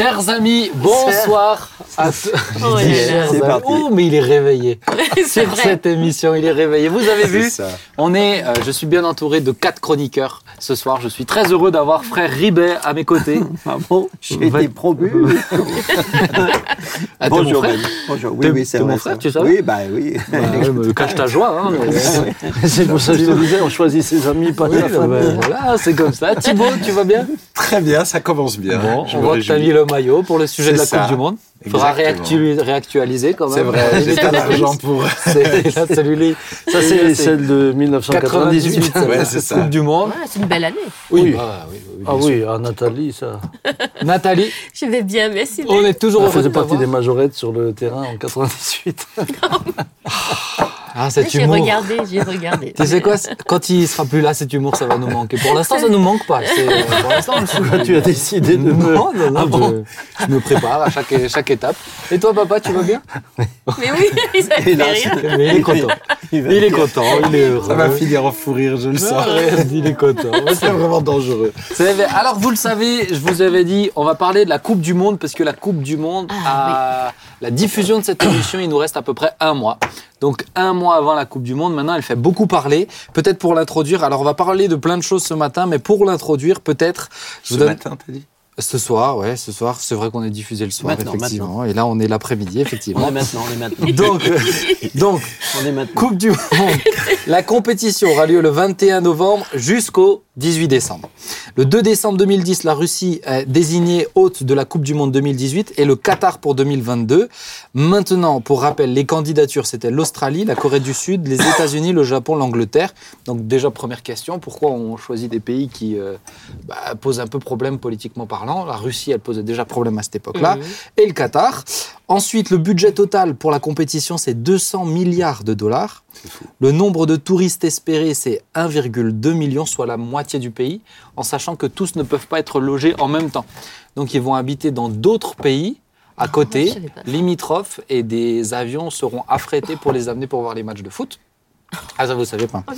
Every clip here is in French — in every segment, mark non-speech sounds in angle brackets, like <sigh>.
Chers amis, bonsoir à tous. Oh. Oh, mais il est réveillé. <laughs> Sur vrai. cette émission, il est réveillé. Vous avez vu ça. On est, euh, je suis bien entouré de quatre chroniqueurs ce soir. Je suis très heureux d'avoir frère Ribet à mes côtés. <laughs> Ah bon J'ai été promu. Ah, Bonjour, frère. Bonjour. Oui, oui, c'est mon frère, ça. tu savais Oui, bah oui. Bah, cache ta joie. Hein, mais- <laughs> C'est pour ça que je te disais, on choisit ses amis, pas Oui, sa bah, voilà, c'est comme ça. Thibaut, tu vas bien Très bien, ça commence bien. Bon, Je on voit que tu as réjouis. mis le maillot pour le sujet de la Coupe du Monde. Il faudra réactu- réactualiser quand même. C'est vrai, j'ai pas l'argent pour. <laughs> C'est. <laughs> Ça, c'est celle de 1998. 98, ça, Ouais, la c'est ça. Coupe du Monde. Ouais, c'est une belle année. Oui. bah, oui, oui, Ah oui, à Nathalie, ça. <laughs> Nathalie, Je vais bien, merci. on est toujours de faisait partie des majorettes sur le terrain en 98. Ah, cet J'ai humour. regardé, j'ai regardé. Tu sais quoi, quand il sera plus là, cet humour, ça va nous manquer. Pour l'instant, ça nous manque pas. C'est- euh, Pour l'instant, on le souvient. tu as décidé de me... Non, non, non, Ah bon je, je me prépare à chaque, chaque étape. Et toi, papa, tu vas bien? Mais oui, fait Et là, rire. Mais Il est <laughs> content. Il Il est content, il est heureux. Ça va finir en fou rire, je le sens. <laughs> il est content. C'est vraiment dangereux. Alors, vous le savez, je vous avais dit, on va parler de la Coupe du Monde parce que la Coupe du Monde, Ah, a la diffusion de cette émission, il nous reste à peu près un mois. Donc, un mois avant la Coupe du Monde, maintenant, elle fait beaucoup parler. Peut-être pour l'introduire. Alors, on va parler de plein de choses ce matin, mais pour l'introduire, peut-être, Ce donne. matin, t'as dit? Ce soir, ouais, ce soir, c'est vrai qu'on est diffusé le soir, Maintenant, effectivement. Et là, on est l'après-midi, On effectivement. est maintenant, on est maintenant. <laughs> Donc, euh, donc, On est maintenant. Coupe du Monde. La compétition aura lieu le 21 novembre jusqu'au 18 décembre. Le 2 décembre 2010, la Russie est désignée hôte de la Coupe du Monde 2018 et le Qatar pour 2022. Maintenant, pour rappel, les candidatures, c'était l'Australie, la Corée du Sud, les États-Unis, le Japon, l'Angleterre. Donc déjà, première question, pourquoi on choisit des pays qui euh, bah, posent un peu problème politiquement parlant La Russie, elle posait déjà problème à cette époque-là. Mhm. Et le Qatar. Ensuite, le budget total pour la compétition, c'est 200 milliards de dollars. Le nombre de touristes espérés, c'est 1,2 million, soit la moitié du pays, en sachant que tous ne peuvent pas être logés en même temps. Donc ils vont habiter dans d'autres pays à Ah, côté, limitrophes, et des avions seront affrétés pour les amener pour voir les matchs de foot. Ah ça vous savez pas. Oh,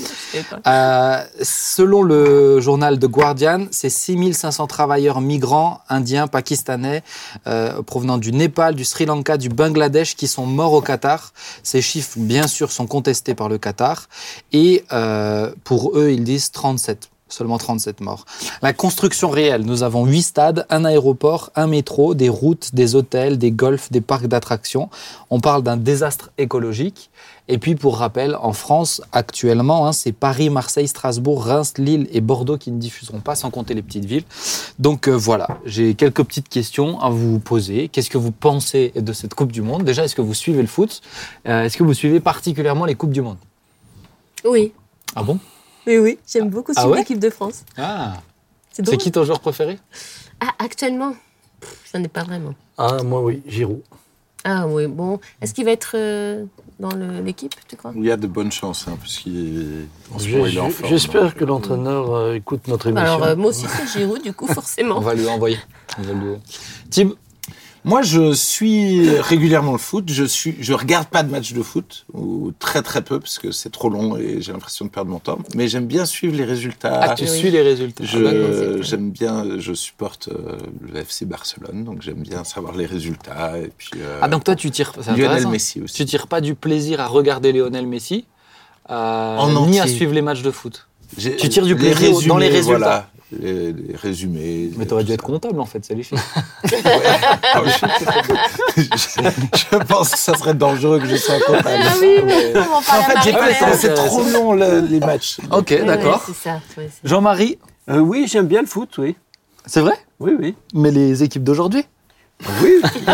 pas. Euh, selon le journal The Guardian, c'est 6500 travailleurs migrants, indiens, pakistanais, euh, provenant du Népal, du Sri Lanka, du Bangladesh, qui sont morts au Qatar. Ces chiffres, bien sûr, sont contestés par le Qatar. Et euh, pour eux, ils disent 37. Seulement 37 morts. La construction réelle, nous avons 8 stades, un aéroport, un métro, des routes, des hôtels, des golfs, des parcs d'attractions. On parle d'un désastre écologique. Et puis, pour rappel, en France, actuellement, hein, c'est Paris, Marseille, Strasbourg, Reims, Lille et Bordeaux qui ne diffuseront pas, sans compter les petites villes. Donc euh, voilà, j'ai quelques petites questions à vous poser. Qu'est-ce que vous pensez de cette Coupe du Monde? Déjà, est-ce que vous suivez le foot? Euh, Est-ce que vous suivez particulièrement les Coupes du Monde? Oui, Ah bon? Oui, oui. J'aime beaucoup Ah suivre ouais? l'équipe de France. Ah C'est qui ton joueur préféré? Ah, actuellement Pff, J'en ai pas vraiment. Ah, moi, oui, Giroud. Ah oui, bon. Est-ce qu'il va être euh, dans l'équipe, tu crois? Il y a de bonnes chances, hein, parce qu'il est. En ce J'ai- moment, il est en forme. J'espère que l'entraîneur euh, écoute notre émission. Alors, euh, moi aussi, c'est Giroud, du coup, On forcément. va lui envoyer. On va lui- <laughs> Tim Moi, je suis régulièrement le foot. Je suis, je regarde pas de match de foot ou très très peu parce que c'est trop long et j'ai l'impression de perdre mon temps. Mais j'aime bien suivre les résultats. Ah, tu oui. suis les résultats Je- Ah, c'est- j'aime bien, je supporte euh, le FC Barcelone, donc j'aime bien savoir les résultats et puis. euh, Ah, donc toi, tu tires. c'est Lionel. Messi aussi. Tu tires pas du plaisir à regarder Lionel Messi, euh, En ni à suivre les matchs de foot. J'ai- tu tires du les plaisir dans les résultats. Voilà, les, les résumés. Mais t'aurais dû être comptable en fait, c'est les filles. Ah, <laughs> je, je pense que ça serait dangereux que je sois comptable. Ah oui, mais on va En fait, j'ai pas le c'est trop long le- les matchs. Ok, d'accord. ça. Jean-Marie, Euh, oui, j'aime bien le foot, oui. c'est vrai? Oui, oui. Mais les équipes d'aujourd'hui? Oui, euh,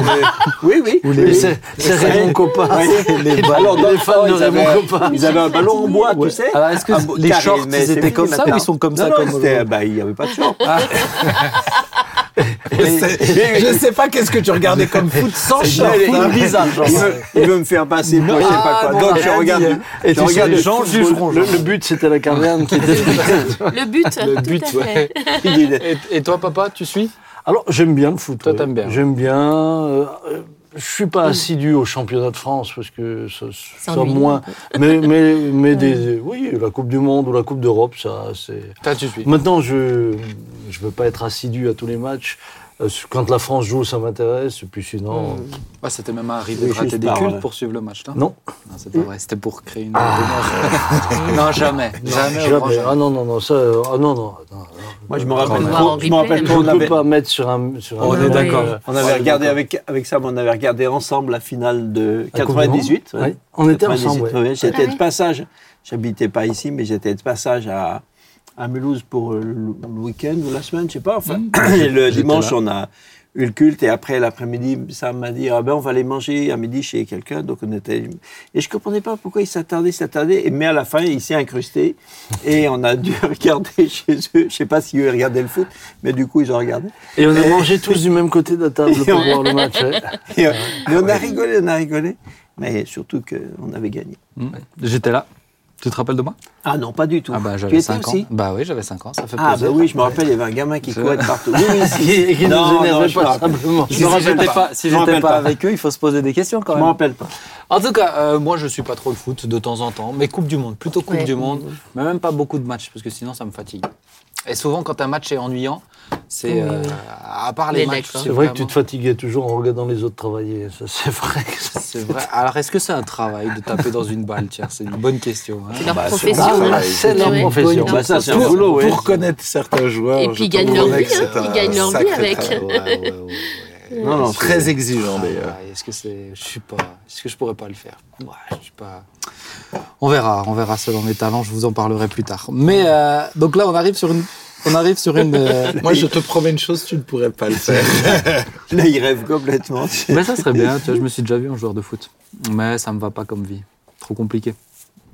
oui, oui. Oui, oui. c'est Raymond Coppa. Les Alors, dans le fond, de ils avaient, Raymond Coppa. ils avaient un ballon en bois, Ouais. tu sais. Alors est-ce que Un beau- les shorts mais ils étaient comme ça ou ils sont comme non, ça non, comme c'était- bah, il n'y avait pas de short. Je sais pas qu'est-ce que tu regardais <laughs> comme foot sans short. hein. les- bizarre. Il veut, il veut me faire passer pour je sais pas Ah, quoi. Donc, je regarde, hein. Et tu regarde sais, le les gens jugeront. Le, le but, c'était la caverne qui était. Le but, Le tout but, et toi, papa, tu suis? Alors, j'aime bien le foot. Toi, t'aimes bien. J'aime bien. euh, je suis pas assidu au championnat de France parce que ça, ça moins. Mais, mais, mais <laughs> des, oui, la Coupe du Monde ou la Coupe d'Europe, ça, c'est. Maintenant, je je veux pas être assidu à tous les matchs. Euh, Quand la France joue, ça m'intéresse. Et puis sinon, Mm. Ouais, C'était même arrivé de rater des cultes pour suivre le match. Non, non. Non, c'est pas vrai. C'était pour créer une. rumeur. <laughs> non, jamais. Jamais. Ah non, non, non, ça, euh, ah non, non. Moi, je me On rappelle va trop. en Je me rappelle replay, trop. Je On ne avait, peux pas mettre sur un. Sur On un est d'accord. on avait regardé avec, avec Sam, on avait regardé ensemble la finale de La Coupe du Monde 98. Ouais. On était 98, ensemble. ouais. ouais. J'étais Ah de passage. J'habitais pas ici, mais j'étais de passage à, à Mulhouse pour euh, le week-end ou la semaine, je sais pas. Enfin, et <clears throat> le dimanche, là. on a eu le culte et après l'après-midi, Sam m'a dit ah ben on va aller manger à midi chez quelqu'un. Donc on était et je comprenais pas pourquoi il s'attardait, s'attardait. Et mais à la fin, il s'est incrusté et on a dû <laughs> regarder chez eux. Je sais pas si eux ils regardaient le foot, mais du coup ils ont regardé. Et on a mangé tous du même côté de la table <laughs> pour voir le match. ouais. <laughs> Et, mais on a rigolé, on a rigolé. Mais surtout qu'on avait gagné. Mm. J'étais là. Tu te rappelles de moi? Ah non, pas du tout. Ah bah tu j'avais étais 5 ans. aussi? Bah oui, j'avais 5 ans, ça fait Ah plaisir. bah oui, je me rappelle, il y avait un gamin qui courait de partout. Oui, oui, si. <laughs> Qui Non, nous non, énervait je me pas rappelle. simplement. Je Si me rappelle j'étais pas. pas, si Je me j'étais pas pas. avec eux, il faut se poser des questions quand Je me même. rappelle pas. En tout cas, euh, moi je suis pas trop le foot de temps en temps, mais Coupe du Monde, plutôt Coupe Ouais, du Monde. mais même pas beaucoup de matchs parce que sinon ça me fatigue. Et souvent quand un match est ennuyant, c'est Oui. euh, à part les Les matchs, d'accord. C'est vrai que tu te fatiguais toujours en regardant les autres travailler. Ça, c'est vrai. C'est. Alors est-ce que c'est un travail de taper dans une balle? Tiens, c'est une bonne question. hein. C'est leur Bah, profession. hein. bah, c'est leur profession. Bah, ça, c'est un boulot, ouais. Pour connaître certains joueurs. Et puis ils gagnent leur vie, hein. Ils gagnent leur vie avec. ouais, ouais. Non, non, Très exigeant Ah, d'ailleurs. ouais, Est-ce que c'est, je suis pas, est-ce que je pourrais pas le faire? Ouais, je suis pas. On verra, on verra selon mes talents. Je vous en parlerai plus tard. Mais euh, donc là, on arrive sur une, on arrive sur une. euh, <laughs> Moi, je te promets une chose, tu ne pourrais pas le faire. <laughs> Là, il rêve complètement. Mais ça serait bien. Tu vois, je me suis déjà vu en joueur de foot, mais ça me va pas comme vie. Trop compliqué.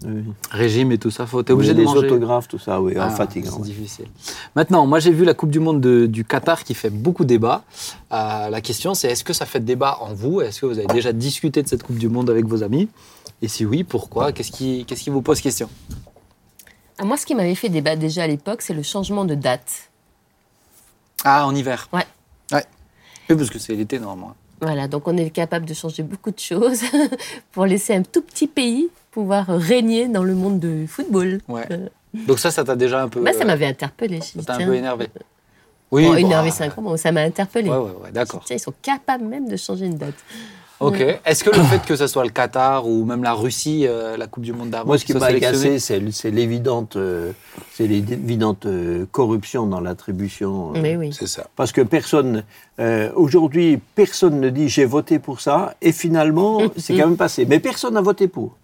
Oui. Régime et tout ça, faut. T'es Oui, obligé de les manger. autographes, tout ça, oui, Ah, ah, fatigant. C'est ouais. difficile. Maintenant, moi j'ai vu la Coupe du Monde de- du Qatar qui fait beaucoup débat. Euh, la question c'est est-ce que ça fait débat en vous? Est-ce que vous avez déjà discuté de cette Coupe du Monde avec vos amis? Et si oui, pourquoi? Qu'est-ce qui, qu'est-ce qui vous pose question? Ah, moi, ce qui m'avait fait débat déjà à l'époque, c'est le changement de date. Ah, en hiver Ouais. Ouais. Oui, parce que c'est l'été normalement. Voilà, donc on est capable de changer beaucoup de choses <laughs> pour laisser un tout petit pays pouvoir régner dans le monde du football. Ouais. Euh, Donc ça, ça t'a déjà un peu. bah, ça euh, m'avait interpellé. ça t'a un peu énervé. Oui, Bon, bon, énervé ah, 5 ans, bon, ça m'a interpellé. Ouais, ouais, ouais, d'accord. Ils sont capables même de changer une date. Ok. Est-ce que le fait que ce soit le Qatar ou même la Russie, euh, la Coupe du Monde d'avant, Moi, ce qui m'a agacé, c'est l'évidente, euh, c'est l'évidente euh, corruption dans l'attribution. euh, Mais oui. C'est ça. Parce que personne, euh, aujourd'hui, personne ne dit j'ai voté pour ça, et finalement, c'est quand même passé. Mais personne n'a voté pour.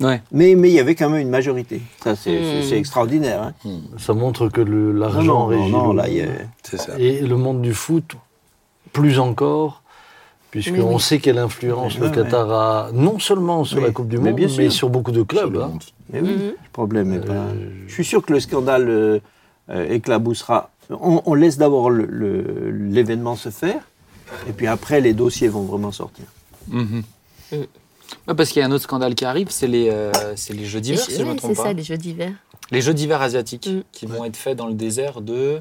Ouais. Mais mais il y avait quand même une majorité. Ça, c'est Mm. c'est- c'est extraordinaire. hein. Ça montre que l'argent non, non, régit non, là, il y a- ça. Et le monde du foot, plus encore, puisqu'on Oui, oui. sait quelle influence le Qatar a, non seulement sur Oui, la Coupe du Monde, mais sur beaucoup de clubs. le hein. monde. Mais oui, Mhm. le problème est pas. Euh, Je suis sûr que le scandale euh, euh, éclaboussera. On, on laisse d'abord l'événement se faire, et puis après, les dossiers vont vraiment sortir. Mhm. Mm. Ouais, parce qu'il y a un autre scandale qui arrive, c'est les, euh, Jeux d'hiver, si je me trompe c'est ça, les jeux d'hiver. Les Jeux d'hiver asiatiques Mm. qui vont être faits dans le désert de.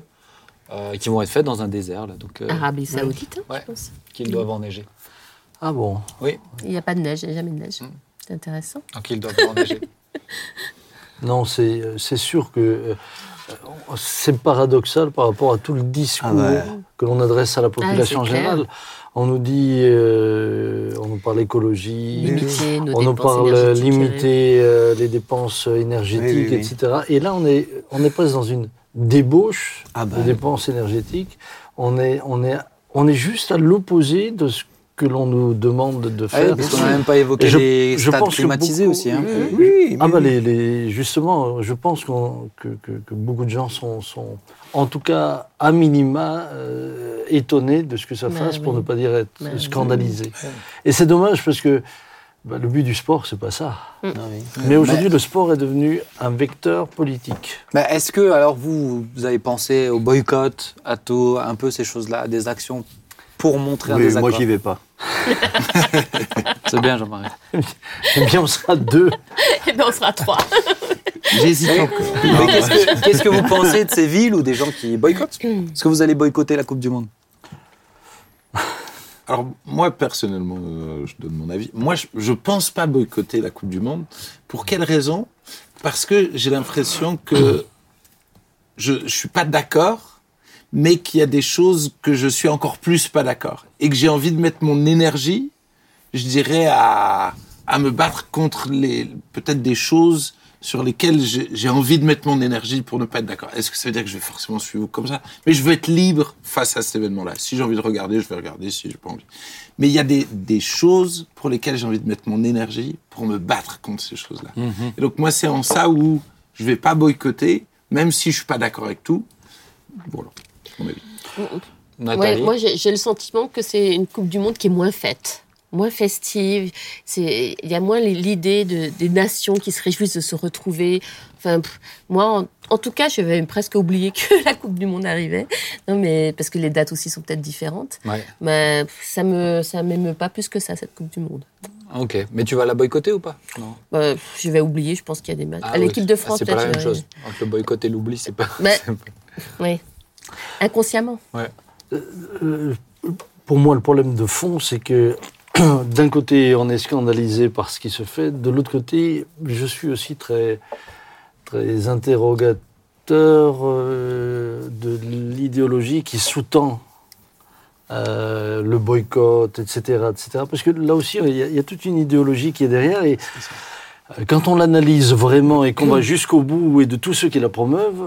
euh, qui vont être faits dans un désert, là, donc euh, Arabie Saoudite, hein, Ouais. je pense. Qu'ils doivent enneiger. Ah bon? Oui, Il n'y a pas de neige, il n'y a jamais de neige. Mm. C'est intéressant. donc ils doivent enneiger. <laughs> Non, c'est c'est sûr que euh, c'est paradoxal par rapport à tout le discours Ah ouais. que l'on adresse à la population Ah, c'est clair. générale. On nous dit, euh, on nous parle écologie, Limiter nos on nous parle limiter euh, les dépenses énergétiques, Oui, oui, oui. etc. Et là, on est, on est presque dans une débauche Ah bah, de dépenses énergétiques. On est, on est, on est juste à l'opposé de ce que l'on nous demande de Ah oui, faire. parce qu'on n'a même pas évoqué je- les je stades pense que climatisés beaucoup- aussi. Hein. Oui, oui, Ah bah les, les- justement, je pense qu'on- que, que- que beaucoup de gens sont, sont, en tout cas, à minima, euh, étonnés de ce que ça fasse, pour oui. ne pas dire être oui. scandalisés. Et c'est dommage parce que bah, le but du sport, c'est pas ça. Oui. Mais aujourd'hui, le sport est devenu un vecteur politique. Mais est-ce que, alors, vous, vous avez pensé au boycott, à tout, un peu ces choses-là, à des actions pour montrer un Oui, désaccord moi, j'y vais pas. <laughs> C'est bien, Jean-Marie. Eh bien, on sera deux. <laughs> Eh ben, on sera trois. <laughs> J'hésite encore. Qu'est-ce que, qu'est-ce que vous pensez de ces villes ou des gens qui boycottent? Est-ce que vous allez boycotter la Coupe du Monde? Alors, moi, personnellement, euh, je donne mon avis. Moi, je ne pense pas boycotter la Coupe du Monde. Pour quelle raison? Parce que j'ai l'impression que je ne suis pas d'accord, mais qu'il y a des choses que je suis encore plus pas d'accord et que j'ai envie de mettre mon énergie, je dirais, à, à me battre contre les peut-être des choses sur lesquelles j'ai envie de mettre mon énergie pour ne pas être d'accord. Est-ce que ça veut dire que je vais forcément suivre comme ça? Mais je veux être libre face à cet événement-là. Si j'ai envie de regarder, je vais regarder. Si j'ai pas envie. Mais il y a des, des choses pour lesquelles j'ai envie de mettre mon énergie pour me battre contre ces choses-là. Et donc moi, c'est en ça où je vais pas boycotter, même si je suis pas d'accord avec tout. Voilà, mon avis. Nathalie? Ouais, moi, j'ai le sentiment que c'est une Coupe du Monde qui est moins faite, moins festive. C'est- Il y a moins l'idée de, des nations qui se réjouissent de se retrouver. Enfin, pff, moi, en, en tout cas, je vais presque oublier <laughs> que la Coupe du Monde arrivait. Non, mais parce que les dates aussi sont peut-être différentes. Ouais. Mais pff, ça me, ça m'émeut pas plus que ça cette Coupe du Monde. Ok. Mais tu vas la boycotter ou pas? Non. Bah, je vais oublier. Je pense qu'il y a des matchs. Ah à l'équipe ouais, de ah, France, C'est pas la même chose. Entre le boycott et l'oubli, c'est pas. Pas- <laughs> Oui. Inconsciemment. Euh, pour moi, le problème de fond, c'est que <clears throat> d'un côté, on est scandalisé par ce qui se fait, de l'autre côté, je suis aussi très, très interrogateur euh, de l'idéologie qui sous-tend euh, le boycott, etc., etc. Parce que là aussi, il y, a, il y a toute une idéologie qui est derrière et euh, quand on l'analyse vraiment et qu'on <clears throat> va jusqu'au bout et de tous ceux qui la promeuvent,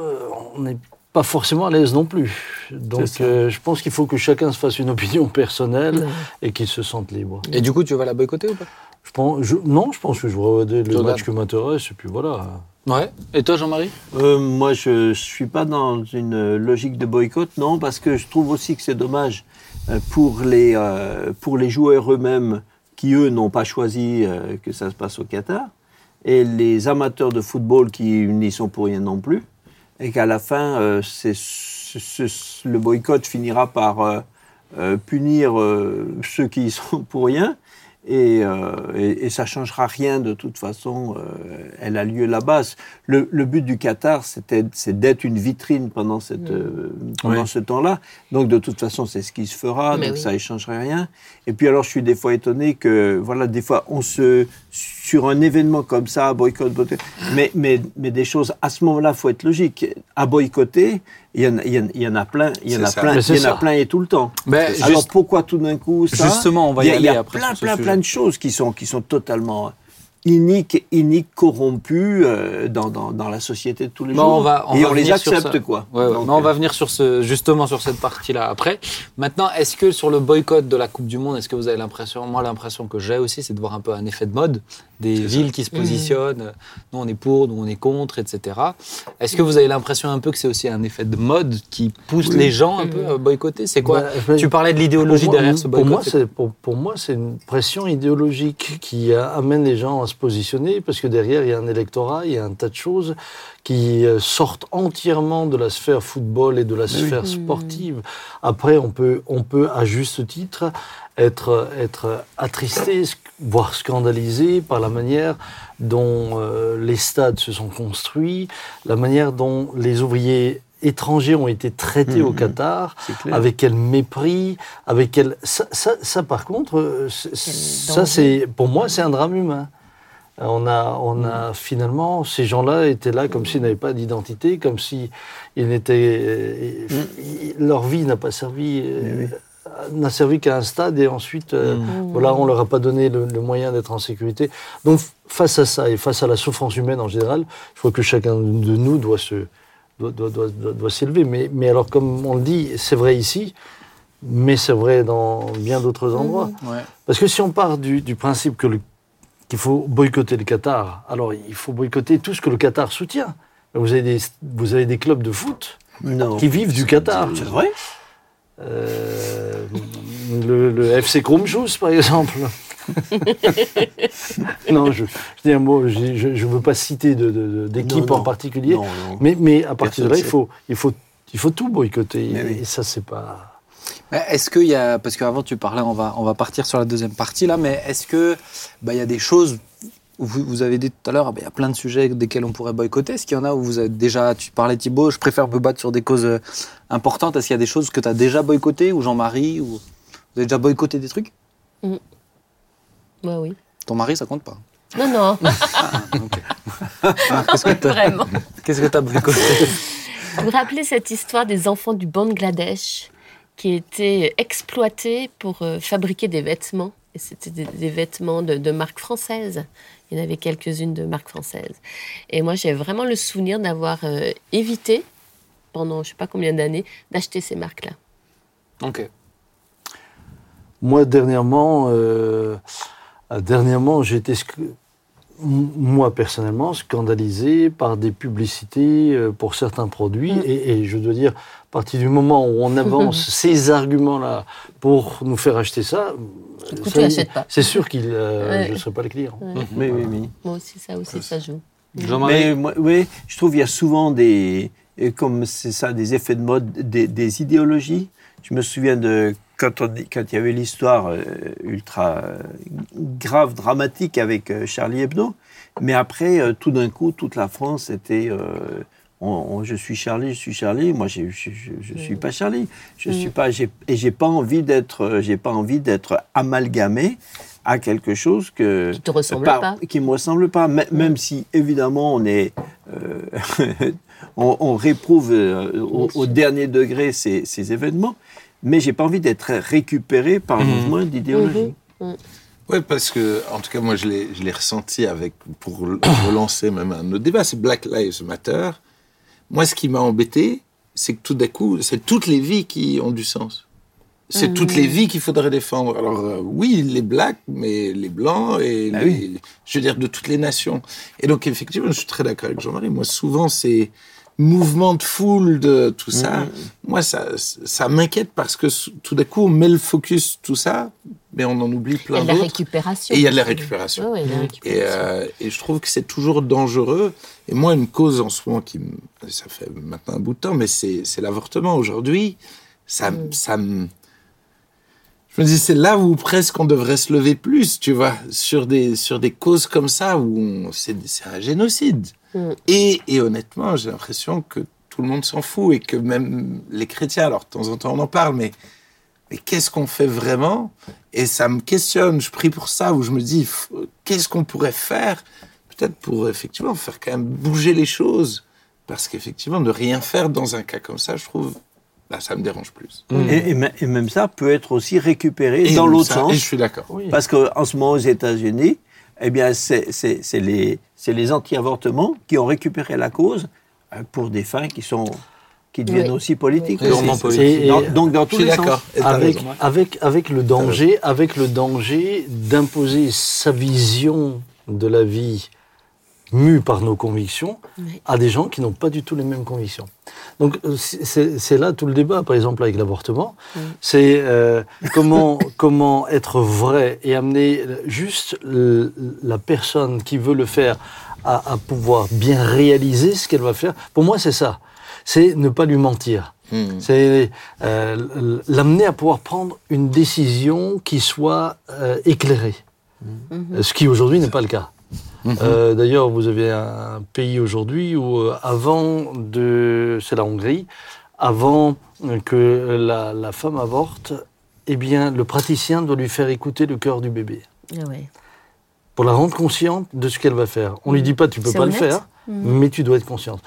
on n'est pas forcément à l'aise non plus. Donc euh, je pense qu'il faut que chacun se fasse une opinion personnelle Ouais. et qu'il se sente libre. Et du coup, tu vas la boycotter ou pas? Je pense, je- non, je pense que je vais regarder le match qui m'intéresse et puis voilà. Ouais. Et toi, Jean-Marie? Euh, moi, je ne suis pas dans une logique de boycott, non, parce que je trouve aussi que c'est dommage euh, pour les, euh, pour les joueurs eux-mêmes qui, eux, n'ont pas choisi euh, que ça se passe au Qatar, et les amateurs de football qui n'y sont pour rien non plus, et qu'à la fin, euh, c'est, ce- le boycott finira par euh, euh, punir euh, ceux qui y sont <laughs> pour rien. Et, euh, et, et ça changera rien de toute façon. euh, elle a lieu là-bas. Le, le but du Qatar, c'était, c'est d'être une vitrine pendant, cette, euh, pendant Oui. ce temps-là. Donc de toute façon, c'est ce qui se fera. Mais donc oui. ça ne changerait rien. Et puis alors, je suis des fois étonné que, voilà, des fois, on se sur un événement comme ça, boycott, boycott, mais, mais, mais des choses à ce moment-là, faut être logique. À boycotter, il y en, il y en, il y en a plein, il y en a ça. plein, Mais il c'est y en a plein et tout le temps. Ben, Alors juste- pourquoi tout d'un coup ça Justement, on va y Il y a, il y aller a plein, plein, plein de choses qui sont, qui sont totalement iniques, iniques, corrompues euh, dans, dans, dans la société de tous les Bon, jours. on va- on et va on les accepte, quoi. Ouais, ouais. Donc, on va euh, venir sur ce, justement sur cette partie-là après. Maintenant, est-ce que sur le boycott de la Coupe du Monde, est-ce que vous avez l'impression, moi l'impression que j'ai aussi, c'est de voir un peu un effet de mode, des villes qui se positionnent, nous on est pour, nous on est contre, etc. Est-ce que vous avez l'impression un peu que c'est aussi un effet de mode qui pousse les gens un peu à boycotter? C'est quoi? Bah, Tu parlais de l'idéologie derrière ce boycott. Pour moi, c'est, pour, pour moi, c'est une pression idéologique qui a- amène les gens à se positionner parce que derrière, il y a un électorat, il y a un tas de choses qui euh, sortent entièrement de la sphère football et de la sphère sportive. Après, on peut, on peut, à juste titre, être, être attristé, voire scandalisé par la manière dont euh, les stades se sont construits, la manière dont les ouvriers étrangers ont été traités au Mhm. Qatar, avec quel mépris, avec quel... Ça, ça, ça, par contre, euh, ça, c'est pour moi, c'est un drame humain. On a, on a finalement, ces gens-là étaient là comme s'ils n'avaient pas d'identité, comme si ils n'étaient, ils- leur vie n'a pas servi, euh, n'a servi qu'à un stade et ensuite, euh, voilà, on leur a pas donné le, le moyen d'être en sécurité. Donc, face à ça et face à la souffrance humaine en général, je crois que chacun de nous doit se, doit, doit, doit, doit- doit s'élever. Mais, mais alors, comme on le dit, c'est vrai ici, mais c'est vrai dans bien d'autres endroits. Ouais. Parce que si on part du, du principe que le- qu'il faut boycotter le Qatar, alors il faut boycotter tout ce que le Qatar soutient. Vous avez des, vous avez des clubs de foot Non. qui vivent du Qatar. C'est vrai Euh, le, le FC Krumjus, par exemple. <laughs> non, je, je dis un mot, je ne veux pas citer d'équipe en particulier, Non, non. mais, mais à partir de là, il faut, il, faut, il faut tout boycotter. Mais et, oui. et ça, c'est pas. Mais Est-ce qu'il y a, parce qu'avant tu parlais, on va, on va partir sur la deuxième partie là, mais est-ce que bah, il y a des choses vous, vous avez dit tout à l'heure, ah, bah, il y a plein de sujets desquels on pourrait boycotter. Est-ce qu'il y en a où vous avez déjà, tu parlais Thibaut, je préfère me battre sur des causes euh, importantes. Est-ce qu'il y a des choses que tu as déjà boycottées ou Jean-Marie ou vous avez déjà boycotté des trucs? Bah oui. Ton mari, ça compte pas. Non, non, <laughs> Ah, ok. Ah, <laughs> Qu'est-ce que t'as vraiment. qu'est-ce que t'as boycotté? Vous vous rappelez cette histoire des enfants du Bangladesh? Qui étaient exploités pour euh, fabriquer des vêtements et c'était des, des vêtements de, de marque française. Il y en avait quelques-unes de marque française. Et moi, j'ai vraiment le souvenir d'avoir euh, évité, pendant je sais pas combien d'années, d'acheter ces marques-là. Ok. Moi, dernièrement, euh, dernièrement j'ai été, moi personnellement, scandalisé par des publicités euh, pour certains produits. Mm. Et, et je dois dire, à partir du moment où on avance <laughs> ces arguments-là pour nous faire acheter ça, c'est sûr que Ouais. je ne serai pas le client. Ouais. <laughs> Oui, oui, oui. Moi aussi, ça aussi, ça joue. Mais moi, oui, je trouve qu'il y a souvent des, comme c'est ça, des effets de mode, des, des idéologies. Je me souviens de quand, on, quand il y avait l'histoire euh, ultra euh, grave, dramatique avec euh, Charlie Hebdo. Mais après, tout d'un coup, toute la France était. euh, on- on- je suis Charlie, je suis Charlie. Moi, je, je, je suis pas Charlie. Je suis pas. Et j'ai pas envie d'être. J'ai pas envie d'être amalgamé à quelque chose que Qui te ressemble par- pas. qui me ressemble pas, M- même si évidemment on est, euh, <laughs> on, on réprouve euh, au, au dernier degré ces, ces événements, mais j'ai pas envie d'être récupéré par un Mhm. mouvement d'idéologie. Oui, parce que, en tout cas, moi, je l'ai, je l'ai ressenti avec, pour relancer même un autre débat, c'est Black Lives Matter. Moi, ce qui m'a embêté, c'est que tout d'un coup, c'est toutes les vies qui ont du sens. C'est toutes les vies qu'il faudrait défendre. Alors, euh, oui, les blacks, mais les blancs et Bah les, oui. je veux dire, de toutes les nations. Et donc, effectivement, je suis très d'accord avec Jean-Marie. Moi, souvent, ces mouvements de foule, de tout ça, Mhm. moi, ça, ça m'inquiète parce que tout d'un coup, on met le focus, tout ça, mais on en oublie Il y a plein de la d'autres. récupération. Et il y a de la récupération. Ouais, il y a de la Et, récupération. euh, et je trouve que c'est toujours dangereux. Et moi, une cause en ce moment qui, me- ça fait maintenant un bout de temps, mais c'est c'est l'avortement. Aujourd'hui, ça, Mm. ça me, je me dis, c'est là où presque on devrait se lever plus, tu vois, sur des sur des causes comme ça où c'est un génocide. Mm. Et, et honnêtement, j'ai l'impression que tout le monde s'en fout et que même les chrétiens, alors de temps en temps on en parle, mais mais qu'est-ce qu'on fait vraiment? Et ça me questionne. Je prie pour ça, où je me dis, qu'est-ce qu'on pourrait faire Peut-être pour effectivement faire quand même bouger les choses? Parce qu'effectivement, ne rien faire dans un cas comme ça, je trouve, bah, ça me dérange plus. Et, et me- et même ça peut être aussi récupéré Et dans l'autre sens. Et je suis d'accord. Oui. Parce qu'en ce moment, aux États-Unis, eh bien, c'est c'est- c'est les, c'est les anti-avortements qui ont récupéré la cause euh, pour des fins qui sont qui deviennent Oui. aussi politiques. Oui. Purement C'est- politique. c'est- dans- Et- donc, dans tous les sens. raison. avec le danger, avec le danger d'imposer sa vision de la vie mue par nos convictions à des gens qui n'ont pas du tout les mêmes convictions. Donc euh, c'est là tout le débat, par exemple avec l'avortement. C'est euh, <laughs> comment, comment être vrai et amener juste le- la personne qui veut le faire à, à pouvoir bien réaliser ce qu'elle va faire. Pour moi, c'est ça. C'est ne pas lui mentir. Hmm. C'est euh, l'amener à pouvoir prendre une décision qui soit euh, éclairée. Mhm. Ce qui aujourd'hui n'est pas le cas. Mhm. Euh, D'ailleurs, vous avez un pays aujourd'hui où, euh, avant de. C'est la Hongrie, avant que la, la femme avorte, eh bien, le praticien doit lui faire écouter le cœur du bébé Ah ouais. pour la rendre consciente de ce qu'elle va faire. On lui dit pas tu peux pas honnête. le faire, Mhm. mais tu dois être consciente.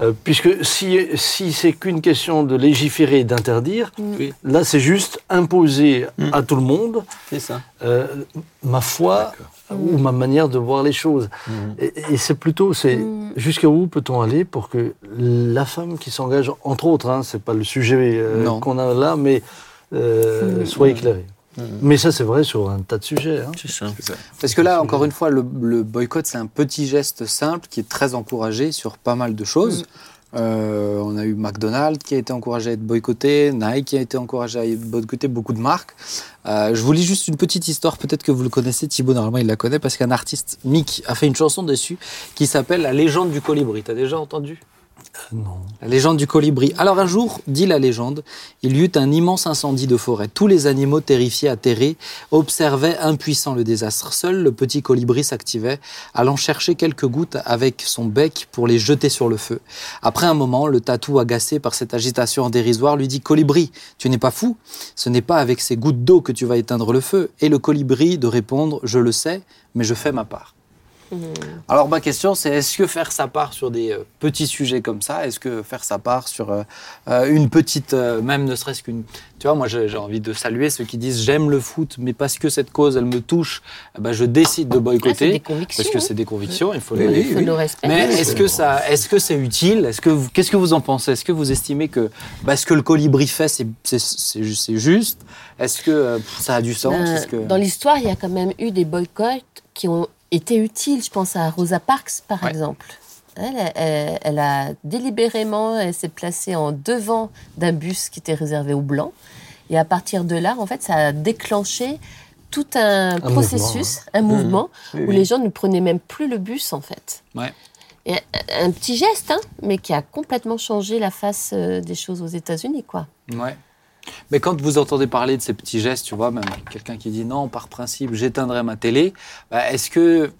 Euh, puisque si, si c'est qu'une question de légiférer et d'interdire, là c'est juste imposer à tout le monde C'est ça. euh, ma foi ou ma manière de voir les choses. Mhm. Et, et c'est plutôt, c'est Mhm. jusqu'à où peut-on aller pour que la femme qui s'engage, entre autres, hein, c'est pas le sujet euh, qu'on a là, mais euh, Mhm. soit éclairée. Mais ça c'est vrai sur un tas de sujets. hein. C'est ça. Parce que là, encore une fois, le, le boycott, c'est un petit geste simple qui est très encouragé sur pas mal de choses. Euh, on a eu McDonald's qui a été encouragé à être boycotté, Nike qui a été encouragé à être boycotté, beaucoup de marques. Euh, je vous lis juste une petite histoire, peut-être que vous le connaissez, Thibaut, normalement il la connaît, parce qu'un artiste, Mick, a fait une chanson dessus qui s'appelle La légende du colibri. T'as déjà entendu? Non. La légende du colibri. Alors un jour, dit la légende, il y eut un immense incendie de forêt. Tous les animaux terrifiés, atterrés, observaient impuissants le désastre. Seul le petit colibri s'activait, allant chercher quelques gouttes avec son bec pour les jeter sur le feu. Après un moment, le tatou, agacé par cette agitation dérisoire, lui dit Colibri, tu n'es pas fou Ce n'est pas avec ces gouttes d'eau que tu vas éteindre le feu. Et le colibri de répondre Je le sais, mais je fais ma part. Alors ma question c'est est-ce que faire sa part sur des euh, petits sujets comme ça, est-ce que faire sa part sur euh, euh, une petite, euh, même ne serait-ce qu'une, tu vois, moi j'ai envie de saluer ceux qui disent j'aime le foot, mais parce que cette cause elle me touche, eh ben, je décide de Ah, c'est boycotter des convictions. parce que hein. c'est des convictions, il faut Oui, le oui, Il faut le respecter. Mais est-ce que ça, est-ce que c'est utile? Est-ce que vous- qu'est-ce que vous en pensez? Est-ce que vous estimez que bah, ce que le colibri fait, c'est c'est- c'est ju- c'est juste? Est-ce que euh, ça a du sens? Ben, que... Dans l'histoire, il y a quand même eu des boycotts qui ont été utiles. Je pense à Rosa Parks, par Ouais. exemple. Elle, elle- elle a délibérément, elle s'est placée en devant d'un bus qui était réservé aux blancs. Et à partir de là, en fait, ça a déclenché tout un, processus, un mouvement, Oui, où oui. les gens ne prenaient même plus le bus, en fait. Ouais. Et un- un petit geste, hein, mais qui a complètement changé la face euh, des choses aux États-Unis, quoi. Ouais. Mais quand vous entendez parler de ces petits gestes, tu vois, même quelqu'un qui dit non, par principe, j'éteindrai ma télé, bah, est-ce que,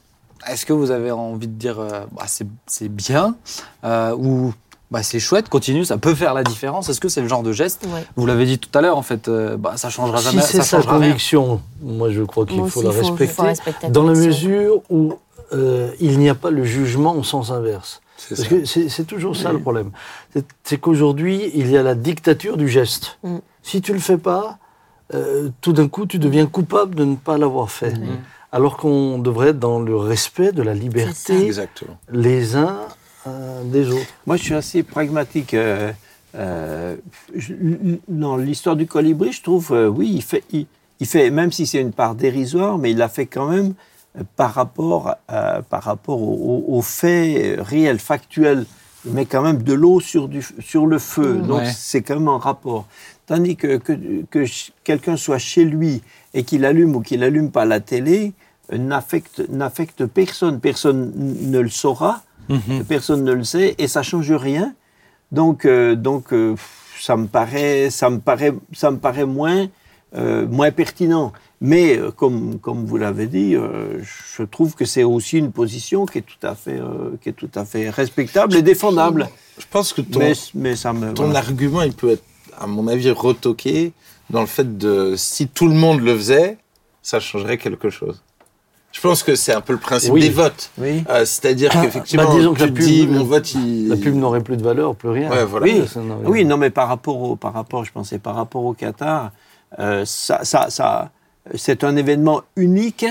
est que vous avez envie de dire euh, bah, c'est c'est bien euh, ou bah, c'est chouette, continue, ça peut faire la différence Est-ce que c'est le genre de geste Ouais. Vous l'avez dit tout à l'heure, en fait, euh, bah, ça changera Si jamais. c'est ça sa rien. conviction, moi je crois qu'il faut la respecter, faut respecter la dans la mesure où euh, il n'y a pas le jugement au sens inverse. C'est Parce ça. que c'est c'est toujours ça le problème. C'est- qu'aujourd'hui, il y a la dictature du geste. Mm. Si tu le fais pas, euh, tout d'un coup, tu deviens coupable de ne pas l'avoir fait. Alors qu'on devrait être dans le respect de la liberté les uns euh, des autres. Moi, je suis assez pragmatique. euh, euh, je- dans l'histoire du colibri, je trouve, euh, oui, il fait, il, il fait, même si c'est une part dérisoire, mais il l'a fait quand même euh, par rapport, à- par rapport aux au, aux faits réels, factuels. Met quand même de l'eau sur, du- sur le feu. Mmh. Donc, Ouais. c'est quand même en rapport. Tandis que, que, que quelqu'un soit chez lui et qu'il allume ou qu'il allume pas la télé, euh, n'affecte personne. Personne ne le saura. Mhm. Personne ne le sait et ça change rien. Donc, euh, donc euh, ça me paraît, ça me paraît, ça me paraît moins, euh, moins pertinent. Mais euh, comme, comme vous l'avez dit, euh, je trouve que c'est aussi une position qui est tout à fait, euh, qui est tout à fait respectable et défendable. Je pense que ton, Mais, mais ça me. ton voilà. argument, il peut être, à mon avis, retoqué dans le fait de si tout le monde le faisait, ça changerait quelque chose. Je pense que c'est un peu le principe Oui. des votes. Oui. Euh, C'est-à-dire Ah, qu'effectivement, bah, que tu pub- dis, mon vote, il... La pub n'aurait plus de valeur, plus rien. Ouais, voilà. Oui, oui, non, mais par rapport au, par rapport, je pensais par rapport au Qatar, euh, ça, ça, ça, c'est un événement unique.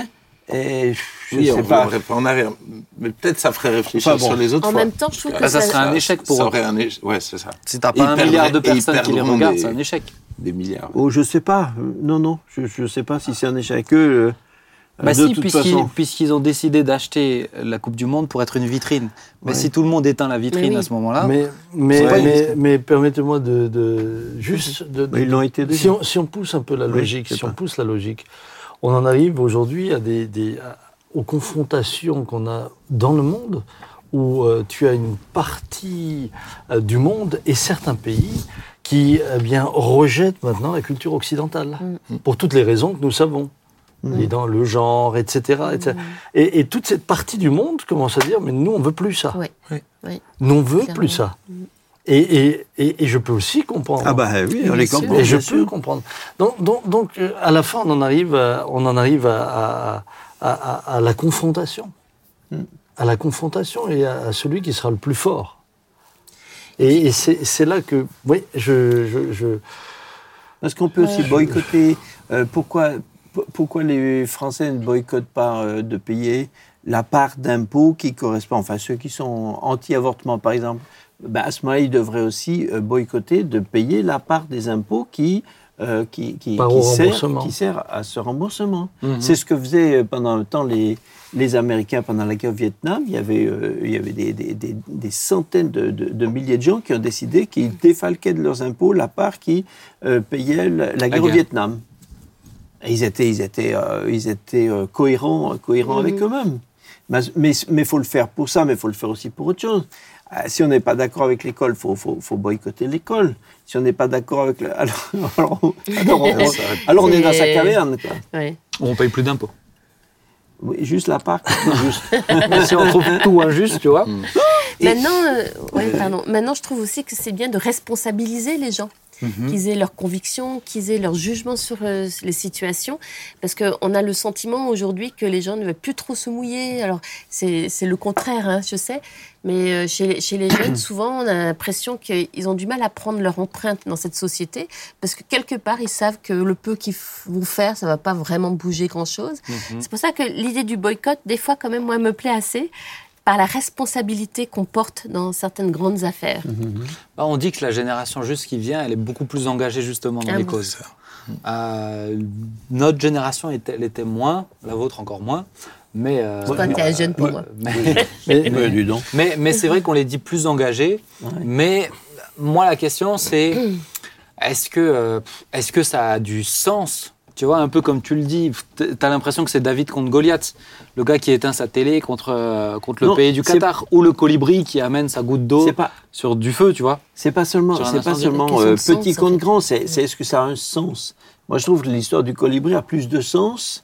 Et je Oui, sais on pas. en arrière. Mais peut-être ça ferait réfléchir Enfin, bon. sur les autres En fois. même temps, je trouve que Bah, ça ça- serait un échec pour ça eux. aurait un échec. Ouais, c'est ça. Si t'as Ils pas un milliard de personnes qui les regardent, des- c'est un échec. Des milliards. Oh, je sais pas. Euh, Non, non, je ne sais pas si c'est un échec. Euh, Bah de si, puisqu'ils ont décidé d'acheter la Coupe du Monde pour être une vitrine. Mais Ouais. si tout le monde éteint la vitrine oui. à ce moment-là, Mais, mais, mais, mais permettez-moi de, de- juste de, Bah, ils l'ont été déjà. si on, si on pousse un peu la logique, si on pousse la logique, on en arrive aujourd'hui à des, des- à- aux confrontations qu'on a dans le monde où euh, tu as une partie euh, du monde et certains pays qui eh bien rejettent maintenant la culture occidentale pour toutes les raisons que nous savons. Et dans le genre, etc. etc. Et, et toute cette partie du monde commence à dire, mais nous, on veut plus ça. Oui. Oui. Nous, on veut Clairement. plus ça. Et, et, et, et je peux aussi comprendre. Ah bah oui, on Bien les comprend. et je peux comprendre. Donc, donc, donc, euh, à la fin, on en arrive à, on en arrive à, à, à- à- à la confrontation. Hmm. À la confrontation et à, à celui qui sera le plus fort. Et, et c'est c'est là que, oui, je, je, je- Parce qu'on peut aussi boycotter. euh, pourquoi, p- pourquoi les Français ne boycottent pas euh, de payer la part d'impôts qui correspond, enfin ceux qui sont anti-avortement par exemple, ben, à ce moment-là, ils devraient aussi euh, boycotter de payer la part des impôts qui, euh, qui, qui, qui sert, remboursement. qui sert à ce remboursement. Mhm. C'est ce que faisaient pendant le temps les, les Américains pendant la guerre au Vietnam. Il y avait, euh, il y avait des, des- des- des centaines de, de- de milliers de gens qui ont décidé qu'ils défalquaient de leurs impôts la part qui payait la, la guerre au. Vietnam. Et ils étaient, ils étaient, euh, ils étaient euh, cohérents, cohérents avec eux-mêmes. Mais il faut le faire pour ça, mais il faut le faire aussi pour autre chose. Euh, Si on n'est pas d'accord avec l'école, il faut, faut- faut boycotter l'école. Si on n'est pas d'accord avec... Le... <laughs> Alors, alors, on- alors on, <laughs> alors on est dans sa caverne. Quoi. Ouais. on paye plus d'impôts. Oui, juste la part. juste. <laughs> Mais si on trouve tout injuste, tu vois. Et- Maintenant, euh, ouais, pardon. Maintenant, je trouve aussi que c'est bien de responsabiliser les gens. Mhm. qu'ils aient leurs convictions, qu'ils aient leur jugement sur euh, les situations. Parce qu'on a le sentiment aujourd'hui que les gens ne veulent plus trop se mouiller. Alors, c'est le contraire, hein, je sais. Mais euh, chez, les- chez les jeunes, <clears throat> souvent, on a l'impression qu'ils ont du mal à prendre leur empreinte dans cette société. Parce que quelque part, ils savent que le peu qu'ils vont faire, ça va pas vraiment bouger grand-chose. Mhm. C'est pour ça que l'idée du boycott, des fois, quand même, moi, me plaît assez par la responsabilité qu'on porte dans certaines grandes affaires. Bah, on dit que la génération juste qui vient, elle est beaucoup plus engagée justement dans Ah les bon causes. Euh, notre génération était, elle était moins, la vôtre encore moins, mais euh, Toi, t'es jeune pour moi. <laughs> mais, mais c'est vrai qu'on les dit plus engagés. Mais moi, la question, c'est <clears throat> est-ce que, euh, est-ce que ça a du sens Tu vois, un peu comme tu le dis, tu as l'impression que c'est David contre Goliath, le gars qui éteint sa télé contre, euh, contre le Non, pays du Qatar, ou le colibri qui amène sa goutte d'eau pas, sur du feu, tu vois. c'est pas seulement, c'est pas seulement euh, sens, petit contre fait. grand, c'est est-ce que ça a un sens? Moi, je trouve que l'histoire du colibri a plus de sens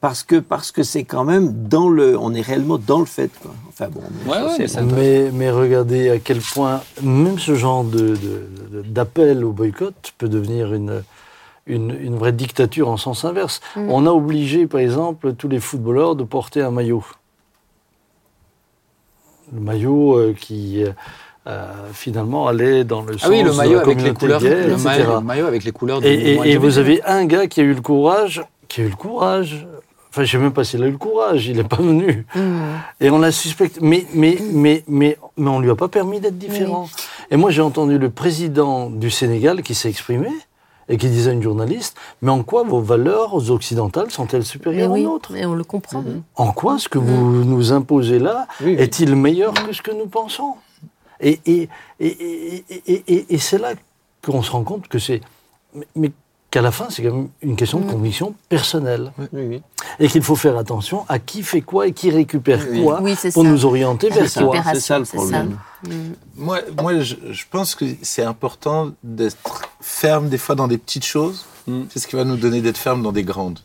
parce que parce que c'est quand même dans le, on est réellement dans le fait. Quoi. Enfin bon, Ouais, ça, ouais, mais ça- mais, mais regardez à quel point même ce genre de- de- de- d'appel au boycott peut devenir une, une, une vraie dictature en sens inverse. Mm. On a obligé, par exemple, tous les footballeurs de porter un maillot. Le maillot euh, qui, euh, euh, finalement, allait dans le Ah sens oui, le de maillot la avec les couleurs, gay, le etc. maillot, le maillot avec les couleurs du Et, mouvement et- et vous avez un gars qui a eu le courage, qui a eu le courage. Enfin, je sais même pas s'il a eu le courage, il n'est pas venu. Mmh. Et on l'a suspecté. Mais, mais, mais, mais, mais on lui a pas permis d'être différent. Et moi, j'ai entendu le président du Sénégal qui s'est exprimé et qui disait à une journaliste Mais en quoi vos valeurs occidentales sont-elles Mais supérieures oui, aux nôtres mais on le comprend. En quoi ce que vous nous imposez là Oui, oui. est-il meilleur que ce que nous pensons? Et, et, et, et, et, et- et c'est là qu'on se rend compte que c'est. mais- Mais qu'à la fin, c'est quand même une question de conviction personnelle. Oui, oui. Et qu'il faut faire attention à qui fait quoi et qui récupère Oui. quoi pour ça. nous orienter vers quoi. c'est ça le problème. Moi, moi je, je pense que c'est important d'être ferme des fois dans des petites choses. Mm. C'est ce qui va nous donner d'être ferme dans des grandes.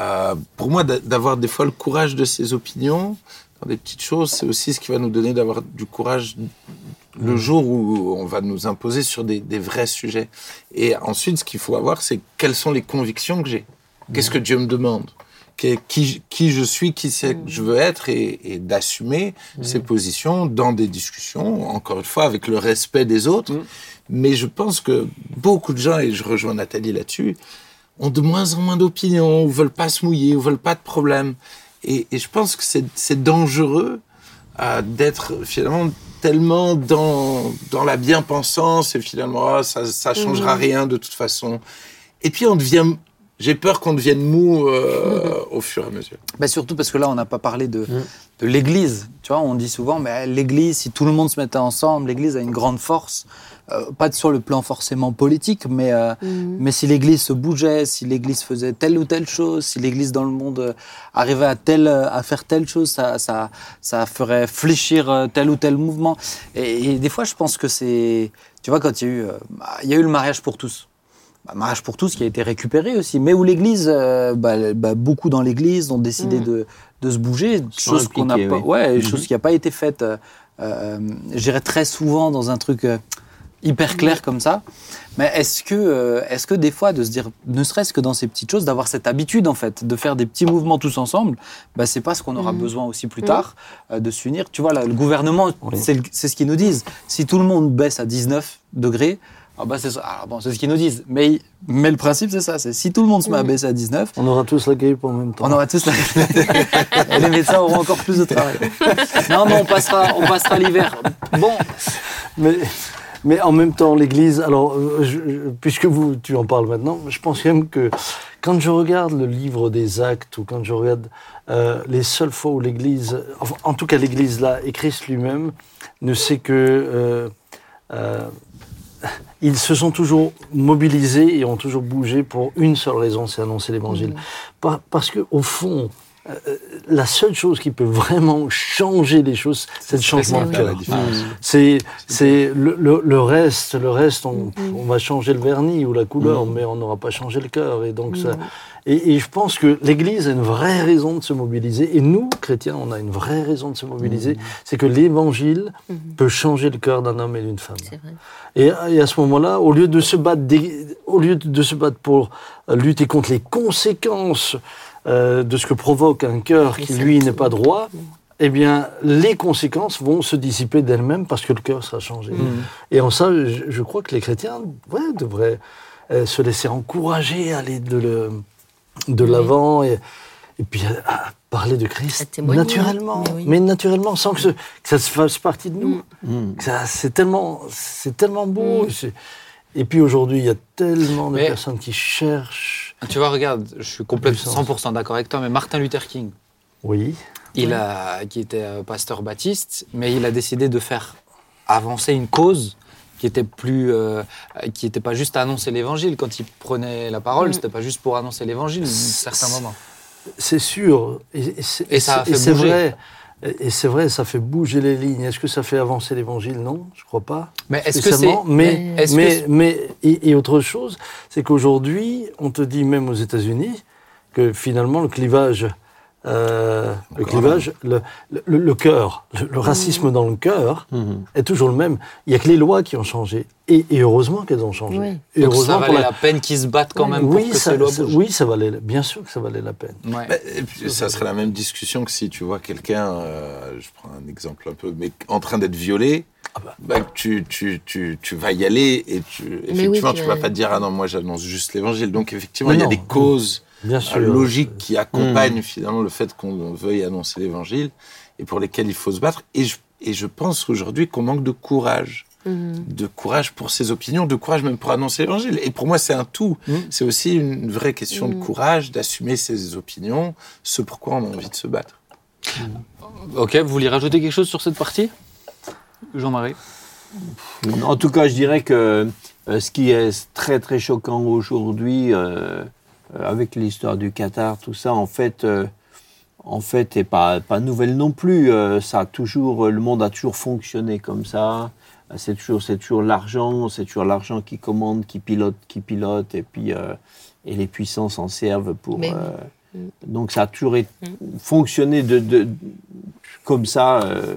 Euh, pour moi, d'a- d'avoir des fois le courage de ses opinions dans des petites choses, c'est aussi ce qui va nous donner d'avoir du courage le jour où on va nous imposer sur des, vrais sujets. Et ensuite, ce qu'il faut avoir, c'est quelles sont les convictions que j'ai. Qu'est-ce que Dieu me demande? Qui, je suis, qui c'est que je veux être, et, d'assumer ces positions dans des discussions, encore une fois, avec le respect des autres. Mais je pense que beaucoup de gens, et je rejoins Nathalie là-dessus, ont de moins en moins d'opinions, ou veulent pas se mouiller, ou veulent pas de problème. Et, je pense que c'est c'est dangereux euh, d'être finalement tellement dans, dans la bien-pensance et finalement ah, ça, ça changera rien de toute façon. Et puis on devient, j'ai peur qu'on devienne mou euh, au fur et à mesure. Bah, surtout parce que là, on n'a pas parlé de, de l'Église. Tu vois, on dit souvent, mais l'Église, si tout le monde se mettait ensemble, l'Église a une grande force. Euh, pas sur le plan forcément politique, mais, euh, mais si l'Église se bougeait, si l'Église faisait telle ou telle chose, si l'Église dans le monde euh, arrivait à, telle, à faire telle chose, ça, ça, ça ferait fléchir euh, tel ou tel mouvement. Et, et des fois, je pense que c'est... Tu vois, quand il y a eu, euh, bah, il y a eu le mariage pour tous. Bah, mariage pour tous qui a été récupéré aussi, mais où l'Église, euh, bah, bah, beaucoup dans l'Église ont décidé Mm. de, de se bouger, chose qu'on n'a pas, ouais, Mhm. chose qui n'a pas été faite, euh, euh, je dirais très souvent dans un truc euh, hyper clair comme ça. Mais est-ce que, euh, est-ce que des fois de se dire, ne serait-ce que dans ces petites choses, d'avoir cette habitude en fait, de faire des petits mouvements tous ensemble, bah, c'est pas ce qu'on aura Mhm. besoin aussi plus tard euh, de s'unir. Tu vois là, le gouvernement, Oui. c'est ce qu'ils nous disent. Si tout le monde baisse à 19 degrés. Ah bah c'est bon, c'est ce qu'ils nous disent. Mais, mais le principe, c'est ça. C'est si tout le monde se met à baisser à 19, On aura tous la grippe en même temps. on aura tous la... <laughs> Et les médecins auront encore plus de travail. Non, mais on passera, on passera l'hiver. Bon, Mais, mais en même temps, l'Église, alors, euh, je- puisque vous, tu en parles maintenant, je pense quand même que quand je regarde le livre des actes ou quand je regarde euh, les seules fois où l'Église, enfin, en tout cas l'Église là, et Christ lui-même, ne sait que... euh, euh, ils se sont toujours mobilisés et ont toujours bougé pour une seule raison, c'est annoncer l'Évangile. Par- parce que au fond, euh, la seule chose qui peut vraiment changer les choses, c'est le changement de cœur. différence. C'est, c'est le, le- le reste, le reste, on, on va changer le vernis ou la couleur, mais on n'aura pas changé le cœur. Et donc ça, Et, et je pense que l'Église a une vraie raison de se mobiliser. Et nous, chrétiens, on a une vraie raison de se mobiliser. C'est que l'Évangile Mhm. peut changer le cœur d'un homme et d'une femme. Vrai. Et, et à ce moment-là, au lieu de se battre, des- au lieu de se battre pour lutter contre les conséquences euh, de ce que provoque un cœur qui, lui, n'est pas droit, eh bien, les conséquences vont se dissiper d'elles-mêmes parce que le cœur sera changé. Et en ça, je, je crois que les chrétiens ouais, devraient euh, se laisser encourager à aller de, le- de Oui. l'avant et, et puis à, à parler de Christ naturellement, mais oui. mais naturellement, sans que, ce- que ça se fasse partie de nous. Mm. Ça- C'est tellement, c'est tellement beau. Mm. c'est- Et puis aujourd'hui, il y a tellement de Mais- personnes qui cherchent. Tu vois, regarde, je suis complètement Puissance. 100% d'accord avec toi, mais Martin Luther King, Oui. il a, qui était euh, pasteur baptiste, mais il a décidé de faire avancer une cause qui était plus, euh, qui était pas juste à annoncer l'évangile. Quand il prenait la parole, Mm. c'était pas juste pour annoncer l'évangile, à certains moments. C'est sûr. Et, et c'est- Et ça a c'est- fait bouger. vrai. Et c'est vrai, ça fait bouger les lignes. Est-ce que ça fait avancer l'évangile? Non, je crois pas. Mais est-ce que c'est. Mais, mais, mais et, et autre chose, c'est qu'aujourd'hui, on te dit même aux États-Unis que finalement le clivage, euh, le clivage, le, le, le cœur, le, le racisme dans le cœur Mhm. est toujours le même. Il n'y a que les lois qui ont changé. Et, et heureusement qu'elles ont changé. Oui. Et donc ça heureusement pour valait la- la peine qu'ils se battent quand même oui, pour que ça, ces lois ça- bougent. oui, ça valait, bien sûr que ça valait la peine. Ouais. Bah, et puis, ça serait la même discussion que si tu vois quelqu'un, euh, je prends un exemple un peu, mais en train d'être violé, bah, que tu, tu, tu, tu vas y aller et tu, effectivement, tu tu vas- vas pas te dire, ah non, moi j'annonce juste l'évangile. Donc effectivement, Mais il y a des causes Bien euh, sûr. logiques qui accompagnent finalement le fait qu'on veuille annoncer l'évangile et pour lesquelles il faut se battre. Et je, et je pense aujourd'hui qu'on manque de courage. Mhm. De courage pour ses opinions, de courage même pour annoncer l'évangile. Et pour moi, c'est un tout. Mm. C'est aussi une vraie question de courage, d'assumer ses opinions, ce pourquoi on a envie de se battre. Ok, vous voulez rajouter quelque chose sur cette partie? Jean-Marie? En tout cas, je dirais que euh, ce qui est très très choquant aujourd'hui, euh, avec l'histoire du Qatar, tout ça, en fait, euh, en fait, est pas pas nouvelle non plus. Euh, ça a toujours, le monde a toujours fonctionné comme ça. Euh, C'est toujours, c'est toujours l'argent, c'est toujours l'argent qui commande, qui pilote, qui pilote, et puis euh, et les puissances s'en servent pour. Mais euh, donc ça a toujours été- fonctionné de, de- comme ça. euh,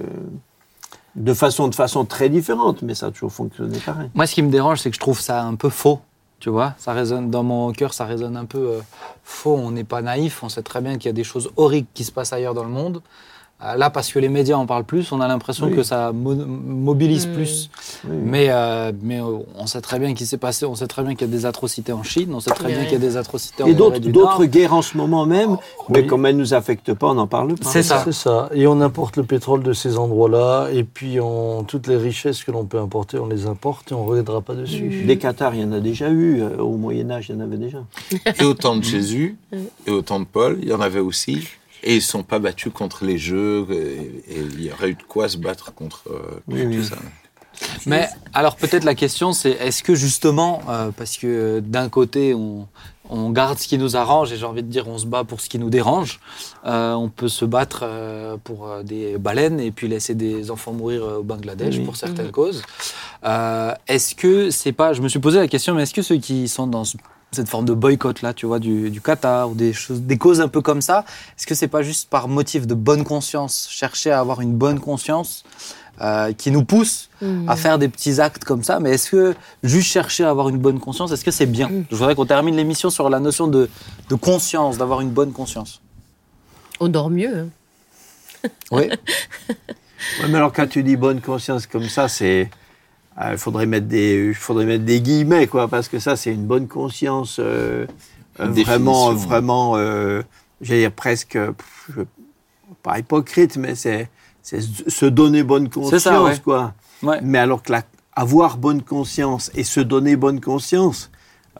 de façon, de façon très différente, mais ça a toujours fonctionné pareil. Moi, ce qui me dérange, c'est que je trouve ça un peu faux. Tu vois, ça résonne dans mon cœur, ça résonne un peu euh, faux. On n'est pas naïf, on sait très bien qu'il y a des choses horribles qui se passent ailleurs dans le monde. Euh, là, parce que les médias en parlent plus, on a l'impression Oui. que ça mo- mobilise Mm. plus. Oui. Mais, euh, mais euh, on sait très bien qu'il s'est passé, on sait très bien qu'il y a des atrocités en Chine, on sait très Oui, bien qu'il y a des atrocités en Et d'autres, guerres en ce moment même, mais Oui. comme elles ne nous affectent pas, on n'en parle pas. C'est ça. C'est ça. Et on importe le pétrole de ces endroits-là, et puis on, toutes les richesses que l'on peut importer, on les importe et on ne reviendra pas dessus. Des Qatars, il y en a déjà eu. Au Moyen-Âge, il y en avait déjà. Et au temps de Jésus, et au temps de Paul, il y en avait aussi. Et ils ne sont pas battus contre les jeux, et, et il y aurait eu de quoi se battre contre, euh, Oui, oui. ça. Mais alors peut-être la question c'est est-ce que justement, euh, parce que d'un côté on, on garde ce qui nous arrange et j'ai envie de dire on se bat pour ce qui nous dérange, euh, on peut se battre euh, pour des baleines et puis laisser des enfants mourir au Bangladesh Oui. pour certaines Mhm. causes. Euh, est-ce que c'est pas, je me suis posé la question, mais est-ce que ceux qui sont dans ce- cette forme de boycott là, tu vois, du, du Qatar ou des choses, des causes un peu comme ça, est-ce que c'est pas juste par motif de bonne conscience, chercher à avoir une bonne conscience euh, qui nous pousse Mhm. à faire des petits actes comme ça, mais est-ce que juste chercher à avoir une bonne conscience, est-ce que c'est bien? Mm. Je voudrais qu'on termine l'émission sur la notion de, de conscience, d'avoir une bonne conscience. On dort mieux. hein. Oui. <laughs> Ouais, mais alors quand tu dis bonne conscience comme ça, c'est il faudrait mettre des faudrait mettre des guillemets quoi, parce que ça c'est une bonne conscience euh, euh, Une vraiment vraiment euh, j'allais dire presque je- pas hypocrite, mais c'est c'est se donner bonne conscience ça, ouais. quoi. Ouais. Mais alors que la, avoir bonne conscience et se donner bonne conscience,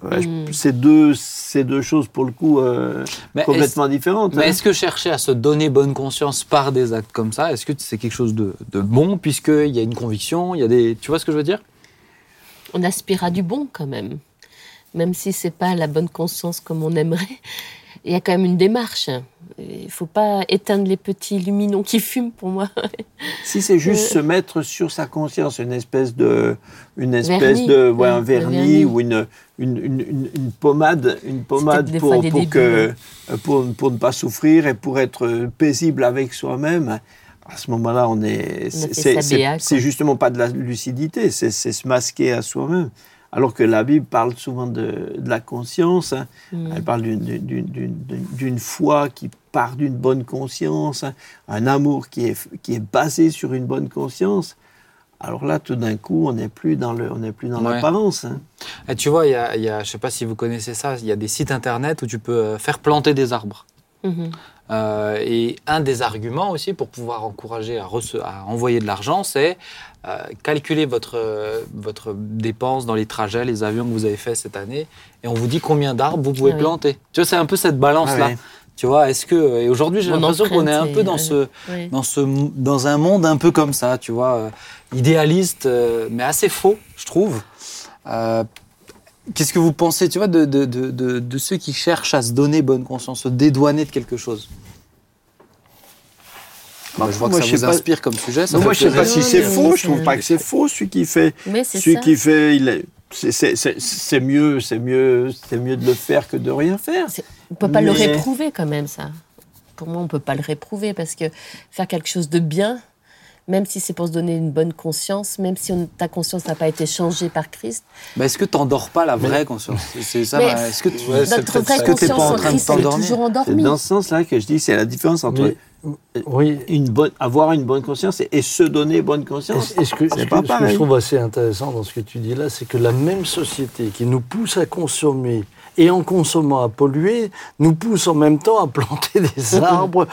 euh, je- Mm. c'est deux choses pour le coup euh, Mais complètement différentes. Mais hein. est-ce que chercher à se donner bonne conscience par des actes comme ça, est-ce que c'est quelque chose de, de bon, puisqu'il y a une conviction, il y a des... Tu vois ce que je veux dire? On aspire à du bon quand même. Même si c'est pas la bonne conscience comme on aimerait. Il y a quand même une démarche. Il ne faut pas éteindre les petits luminons qui fument pour moi. Si c'est <laughs> juste Euh. se mettre sur sa conscience une espèce de, une espèce Vernis, de, ouais, un vernis, vernis. ou une, une, une, une- pommade, une pommade pour, pour que, pour, pour ne pas souffrir et pour être paisible avec soi-même. À ce moment-là, on est, c'est, justement pas de la lucidité, c'est se masquer à soi-même. Alors que la Bible parle souvent de, de la conscience, hein. Mm. elle parle d'une, foi qui part d'une bonne conscience, hein. un amour qui est, qui est basé sur une bonne conscience. Alors là, tout d'un coup, on n'est plus dans, le, on n'est plus dans Ouais. l'apparence. hein. Et tu vois, il y a, y a- je ne sais pas si vous connaissez ça, il y a des sites internet où tu peux euh, faire planter des arbres. Mhm. Euh, et un des arguments aussi pour pouvoir encourager à, envoyer de l'argent, c'est euh, calculer votre, euh, votre dépense dans les trajets, les avions que vous avez fait cette année, et on vous dit combien d'arbres vous pouvez Ah oui. planter. Tu vois, c'est un peu cette balance-là. Ah ouais. Tu vois, est-ce que et aujourd'hui j'ai l'impression qu'on est un peu dans ce Ouais. dans ce dans un monde un peu comme ça, tu vois, euh, idéaliste, euh, mais assez faux, je trouve. Qu'est-ce que vous pensez, tu vois, de, de, de, de, de ceux qui cherchent à se donner bonne conscience, se dédouaner de quelque chose Bah, Je vois que Moi, ça je vous sais pas- inspire comme sujet. Ça moi, je sais pas si c'est faux. Je trouve c'est- pas que c'est faux. Celui qui fait, Mais c'est celui ça. qui fait, il est, c'est, c'est, c'est, c'est mieux, c'est mieux, c'est mieux de le faire que de rien faire. C'est- On peut pas le réprouver quand même, ça. Pour moi, on peut pas le réprouver parce que faire quelque chose de bien, même si c'est pour se donner une bonne conscience, même si on- ta conscience n'a pas été changée par Christ, Bah, est-ce que tu n'endors pas la vraie conscience C'est ça. Mais- Est-ce que tu... Ouais, notre vraie t'es pas conscience en en train de Christ, t'endormir. toujours endormie. dans ce sens-là que je dis, c'est la différence entre Mais- oui. une bonne, avoir une bonne conscience et, et se donner bonne conscience. Et ce que, C'est ce que- pas ce que je trouve assez intéressant dans ce que tu dis là, c'est que la même société qui nous pousse à consommer et en consommant à polluer, nous pousse en même temps à planter des <laughs> arbres.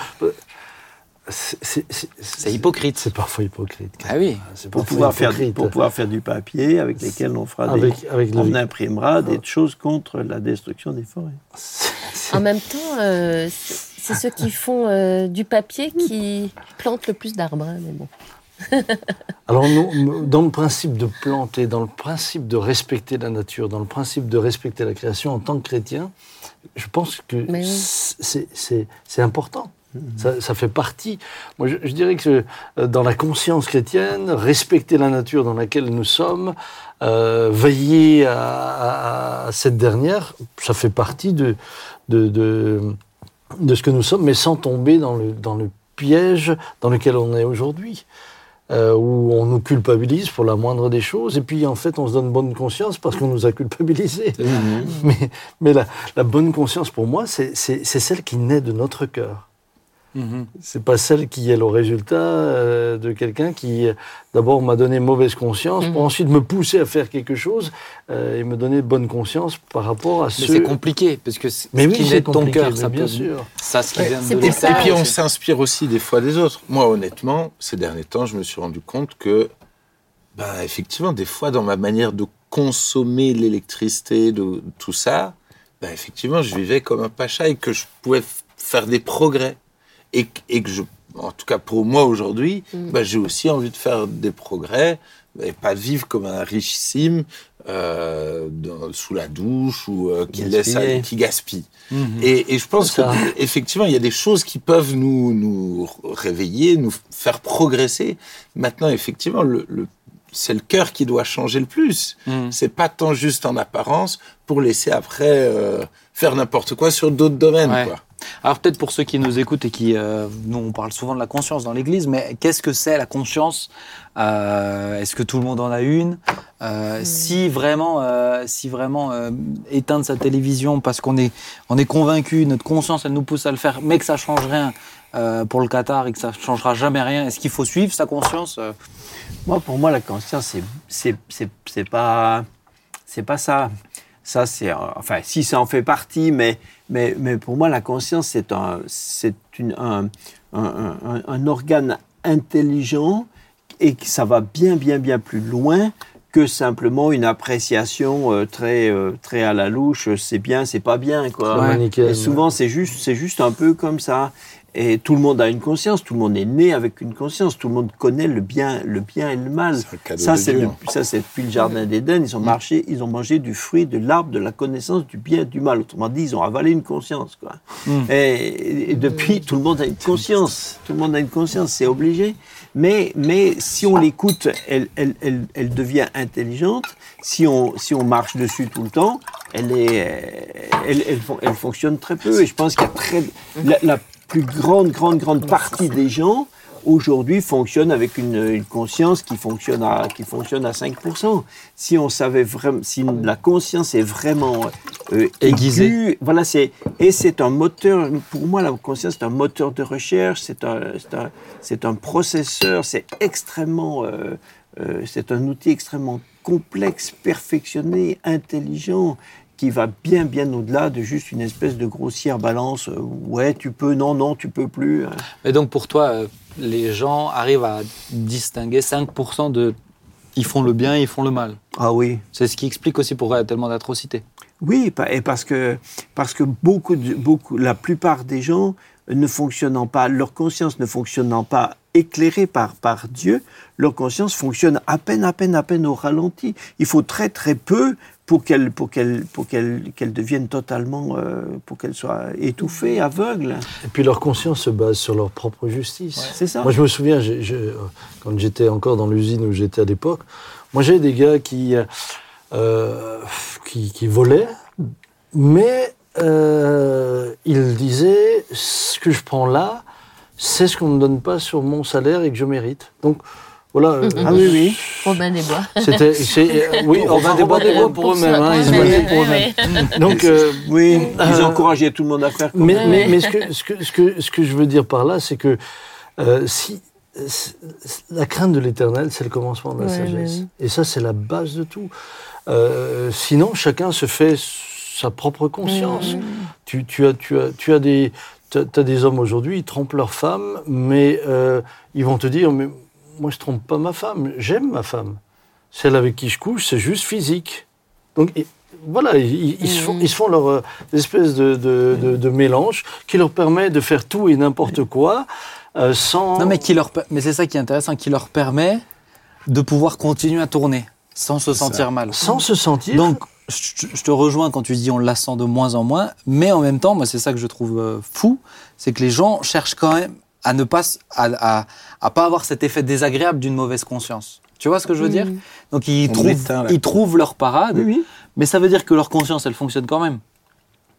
C'est- hypocrite. C'est parfois hypocrite. Ah oui. C'est Pour pouvoir, faire, hypocrite. pour pouvoir faire du papier avec lesquels on fera des, avec, le- on imprimera des choses contre la destruction des forêts. En même temps, euh, c'est ceux qui font euh, du papier qui plantent le plus d'arbres. hein, mais bon. <laughs> Alors, nous, dans le principe de planter, dans le principe de respecter la nature, dans le principe de respecter la création en tant que chrétien, je pense que oui. c'est important. Ça, ça fait partie. Moi, je, je dirais que euh, dans la conscience chrétienne, respecter la nature dans laquelle nous sommes, euh, veiller à, à- à cette dernière, ça fait partie de, de, de, de ce que nous sommes, mais sans tomber dans le, dans le piège dans lequel on est aujourd'hui. euh, où on nous culpabilise pour la moindre des choses, et puis en fait on se donne bonne conscience parce qu'on nous a culpabilisés. <laughs> Mais, mais la, la bonne conscience pour moi, c'est celle qui naît de notre cœur. Mhm. C'est pas celle qui est le résultat euh, de quelqu'un qui, d'abord, m'a donné mauvaise conscience, pour Mhm. ensuite me pousser à faire quelque chose euh, et me donner bonne conscience par rapport à Mais ce. c'est compliqué, parce que ce Mais oui, qui de ton compliqué, cœur, mais ça bien peut- sûr. Ça, ce qui Ouais, vient de pour Et, ça- et puis on s'inspire aussi des fois des autres. Moi, honnêtement, ces derniers temps, je me suis rendu compte que, ben, effectivement, des fois, dans ma manière de consommer l'électricité, de tout ça, ben, effectivement, je vivais comme un pacha et que je pouvais faire des progrès. Et, que- et que je, en tout cas pour moi aujourd'hui, Mm. ben, j'ai aussi envie de faire des progrès et pas vivre comme un richissime euh, dans- sous la douche ou euh, qui laisse, Gaspiller. qui gaspille. Mhm. Et, et je pense que effectivement, il y a des choses qui peuvent nous, nous réveiller, nous faire progresser. Maintenant, effectivement, le, le- c'est le cœur qui doit changer le plus. Mhm. C'est pas tant juste en apparence pour laisser après euh, faire n'importe quoi sur d'autres domaines. Ouais. Quoi. Alors peut-être pour ceux qui nous écoutent et qui, euh, nous on parle souvent de la conscience dans l'Église, mais qu'est-ce que c'est la conscience Euh, Est-ce que tout le monde en a une Euh, Si vraiment, euh, si vraiment euh, éteindre sa télévision parce qu'on est, on est convaincu, notre conscience elle nous pousse à le faire, mais que ça change rien euh, pour le Qatar et que ça changera jamais rien, est-ce qu'il faut suivre sa conscience Moi, pour moi, la conscience, c'est c'est c'est c'est pas c'est pas ça. Ça, c'est euh, enfin, si ça en fait partie, mais mais mais pour moi, la conscience, c'est un c'est une un, un, un- un organe intelligent et que ça va bien bien bien plus loin que simplement une appréciation euh, très euh, très à la louche. C'est bien, c'est pas bien, quoi. Ouais. Et souvent, c'est juste c'est juste un peu comme ça. Et tout le monde a une conscience, tout le monde est né avec une conscience, tout le monde connaît le bien, le bien et le mal. Ça, c'est ça, c'est depuis le jardin d'Éden. Ils ont marché, ils ont mangé du fruit de l'arbre de la connaissance du bien et du mal. Autrement dit, ils ont avalé une conscience, quoi. Et, et depuis, tout le monde a une conscience. Tout le monde a une conscience, c'est obligé. Mais, mais si on l'écoute, elle, elle, elle, elle devient intelligente. Si on, si on marche dessus tout le temps, elle, est, elle, elle, fon- elle fonctionne très peu. Et je pense qu'il y a très, la, la plus grande, grande, grande partie des gens aujourd'hui fonctionnent avec une, une conscience qui fonctionne à, qui fonctionne à 5%. Si on savait vraiment, si la conscience est vraiment euh, Aiguisée. aiguë, voilà, c'est, et c'est un moteur, pour moi, la conscience, c'est un moteur de recherche, c'est un, c'est un, un processeur, c'est extrêmement, euh, euh, c'est un outil extrêmement complexe, perfectionné, intelligent, qui va bien, bien au-delà de juste une espèce de grossière balance. euh, ouais, tu peux, non, non, tu peux plus. hein. Et donc pour toi, euh, les gens arrivent à distinguer 5% de... Ils font le bien et ils font le mal. Ah oui. C'est ce qui explique aussi pourquoi il y a tellement d'atrocités. Oui, et parce que, parce que beaucoup, de- beaucoup, la plupart des gens ne fonctionnant pas, leur conscience ne fonctionnant pas éclairée par, par Dieu, leur conscience fonctionne à peine, à peine, à peine au ralenti. Il faut très, très peu pour qu'elle, pour qu'elle, pour qu'elle, qu'elle devienne totalement, euh, pour qu'elle soit étouffée, aveugle. Et puis leur conscience se base sur leur propre justice. C'est ça. Moi, je me souviens, euh, quand j'étais encore dans l'usine où j'étais à l'époque, moi, j'avais des gars qui, euh, qui, qui volaient, mais euh, ils disaient ce que je prends là, c'est ce qu'on ne me donne pas sur mon salaire et que je mérite. Donc, voilà. euh, Ah oui, oui. Robin des Bois. C'était, c'est- euh, <laughs> oui, on va déboire des bois pour eux-mêmes. hein, ils se battaient pour eux-mêmes. Donc, euh, Oui, ils Euh, encourageaient tout le monde à faire comme mais, mais, ce, que, ce, que, ce, que, ce que je veux dire par là, c'est que euh, si, la crainte de l'éternel, c'est le commencement de la Ouais, sagesse. ouais. Et ça, c'est la base de tout. Euh, sinon, chacun se fait sa propre conscience. Ouais. Tu, tu, as, tu, as, tu as des, t'as- t'as des hommes aujourd'hui, ils trompent leur femme, mais euh, ils vont te dire, mais moi, je trompe pas ma femme, j'aime ma femme. Celle avec qui je couche, c'est juste physique. Donc, et- voilà, ils, ils se font, ils se font leur euh, espèce de, de, de- de mélange qui leur permet de faire tout et n'importe quoi euh, sans. Non, mais, qui leur, mais c'est ça qui est intéressant, qui leur permet de pouvoir continuer à tourner sans se sentir mal. Sans se sentir. Donc, je, je te rejoins quand tu dis on la sent de moins en moins, mais en même temps, moi, c'est ça que je trouve euh, fou, c'est que les gens cherchent quand même à ne pas, à, à- à pas avoir cet effet désagréable d'une mauvaise conscience. Tu vois ce que je veux dire Donc, ils On trouvent, ils trouvent leur parade, Oui, oui. mais ça veut dire que leur conscience, elle fonctionne quand même.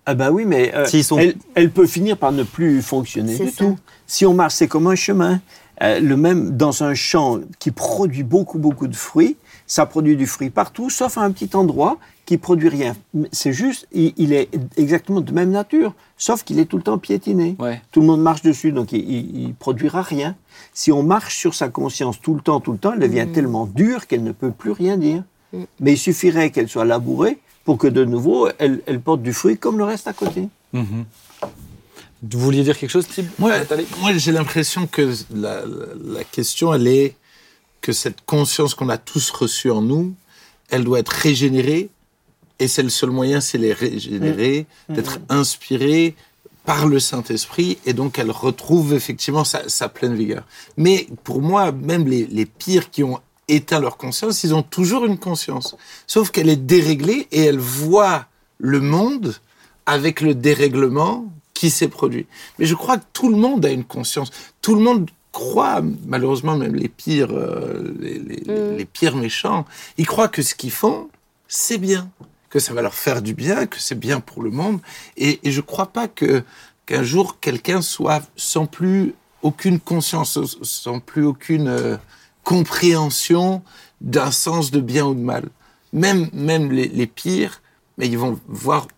Ah ben oui, mais euh, sont- elle, elle peut finir par ne plus fonctionner du ça. tout. Si on marche, c'est comme un chemin. Euh, le même dans un champ qui produit beaucoup, beaucoup de fruits, ça produit du fruit partout, sauf à un petit endroit qui produit rien. C'est juste, il, il est exactement de même nature, sauf qu'il est tout le temps piétiné. Ouais. Tout le monde marche dessus, donc il, il, il produira rien. Si on marche sur sa conscience tout le temps, tout le temps, elle devient tellement dure qu'elle ne peut plus rien dire. Mm. Mais il suffirait qu'elle soit labourée pour que de nouveau, elle, elle porte du fruit comme le reste à côté. Mhm. Vous vouliez dire quelque chose, Tib? Moi, moi j'ai l'impression que la question, elle est que cette conscience qu'on a tous reçue en nous, elle doit être régénérée. Et c'est le seul moyen, c'est les régénérer, d'être inspirée par le Saint-Esprit. Et donc, elle retrouve effectivement sa, sa pleine vigueur. Mais pour moi, même les, les pires qui ont éteint leur conscience, ils ont toujours une conscience. Sauf qu'elle est déréglée et elle voit le monde avec le dérèglement qui s'est produit. Mais je crois que tout le monde a une conscience. Tout le monde croit, malheureusement même les pires, euh, les, les- Mm. les pires méchants, ils croient que ce qu'ils font, c'est bien, que ça va leur faire du bien, que c'est bien pour le monde. Et, je crois pas qu'un jour quelqu'un soit sans plus aucune conscience, sans plus aucune euh, compréhension d'un sens de bien ou de mal. Même, même les, pires, mais ils vont voir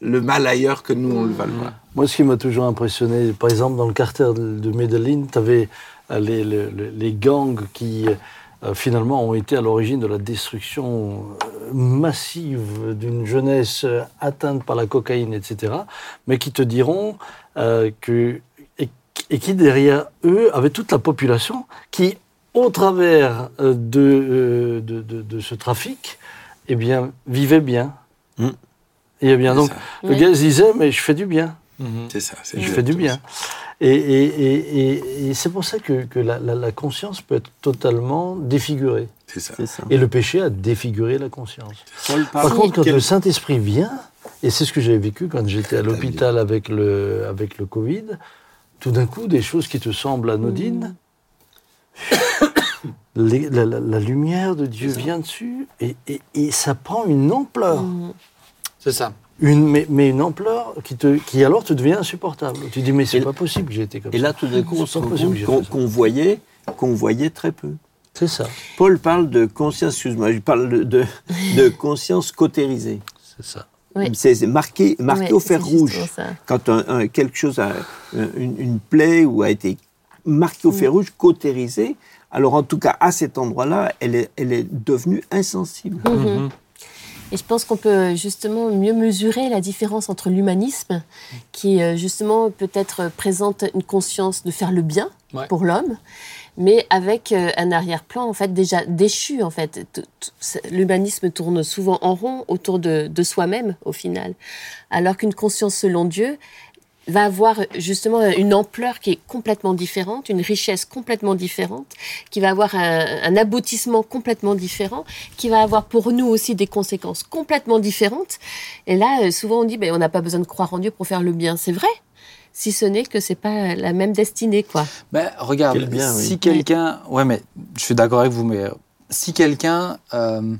le mal ailleurs que nous, on le va le voir. Moi, ce qui m'a toujours impressionné, par exemple, dans le quartier de, de Medellin, tu avais les- les gangs qui, euh, finalement, ont été à l'origine de la destruction euh, massive d'une jeunesse euh, atteinte par la cocaïne, etc., mais qui te diront euh, que. Et, et qui, derrière eux, avaient toute la population qui, au travers euh, de, euh, de, de- de ce trafic, eh bien, vivait bien. Mm. Et eh bien, donc, ça. le Oui. gars se disait, mais je fais du bien C'est ça. c'est je fais du bien. ça. Et, et- et- et- et c'est pour ça que, que la, la- la conscience peut être totalement défigurée. C'est ça. Et le péché a défiguré la conscience. Par contre, quand quel- le Saint-Esprit vient, et c'est ce que j'avais vécu quand j'étais à l'hôpital avec le, avec le Covid, tout d'un coup, des choses qui te semblent anodines, <coughs> les- la, la- la lumière de Dieu vient dessus et, et- et ça prend une ampleur. Mm. C'est ça. Une, mais, mais une ampleur qui, te, qui alors te devient insupportable. Tu dis, mais c'est Et- pas possible que j'ai été comme Et ça. là, tout d'un coup, on se qu'on qu'on voyait, qu'on voyait très peu. C'est ça, Paul parle de conscience, excuse-moi, je parle de, de, de <laughs> conscience cautérisée. c'est ça. Oui. C'est marqué, marqué au fer rouge. Quand un- un- quelque chose a une, une plaie ou a été marquée au fer rouge, cautérisée, alors en tout cas à cet endroit-là, elle est, elle est devenue insensible. Mhm. Et je pense qu'on peut justement mieux mesurer la différence entre l'humanisme, qui euh, justement peut-être présente une conscience de faire le bien Ouais. pour l'homme, mais avec euh, un arrière-plan en fait déjà déchu en fait. L'humanisme tourne souvent en rond autour de, de soi-même au final, alors qu'une conscience selon Dieu va avoir justement une ampleur qui est complètement différente, une richesse complètement différente, qui va avoir un, un aboutissement complètement différent, qui va avoir pour nous aussi des conséquences complètement différentes. Et là, euh, souvent on dit, ben, on n'a pas besoin de croire en Dieu pour faire le bien. C'est vrai, si ce n'est que c'est pas la même destinée, quoi. Ben, regarde, Quel bien, oui. si quelqu'un. Ouais, mais je suis d'accord avec vous, mais euh, si quelqu'un. euh,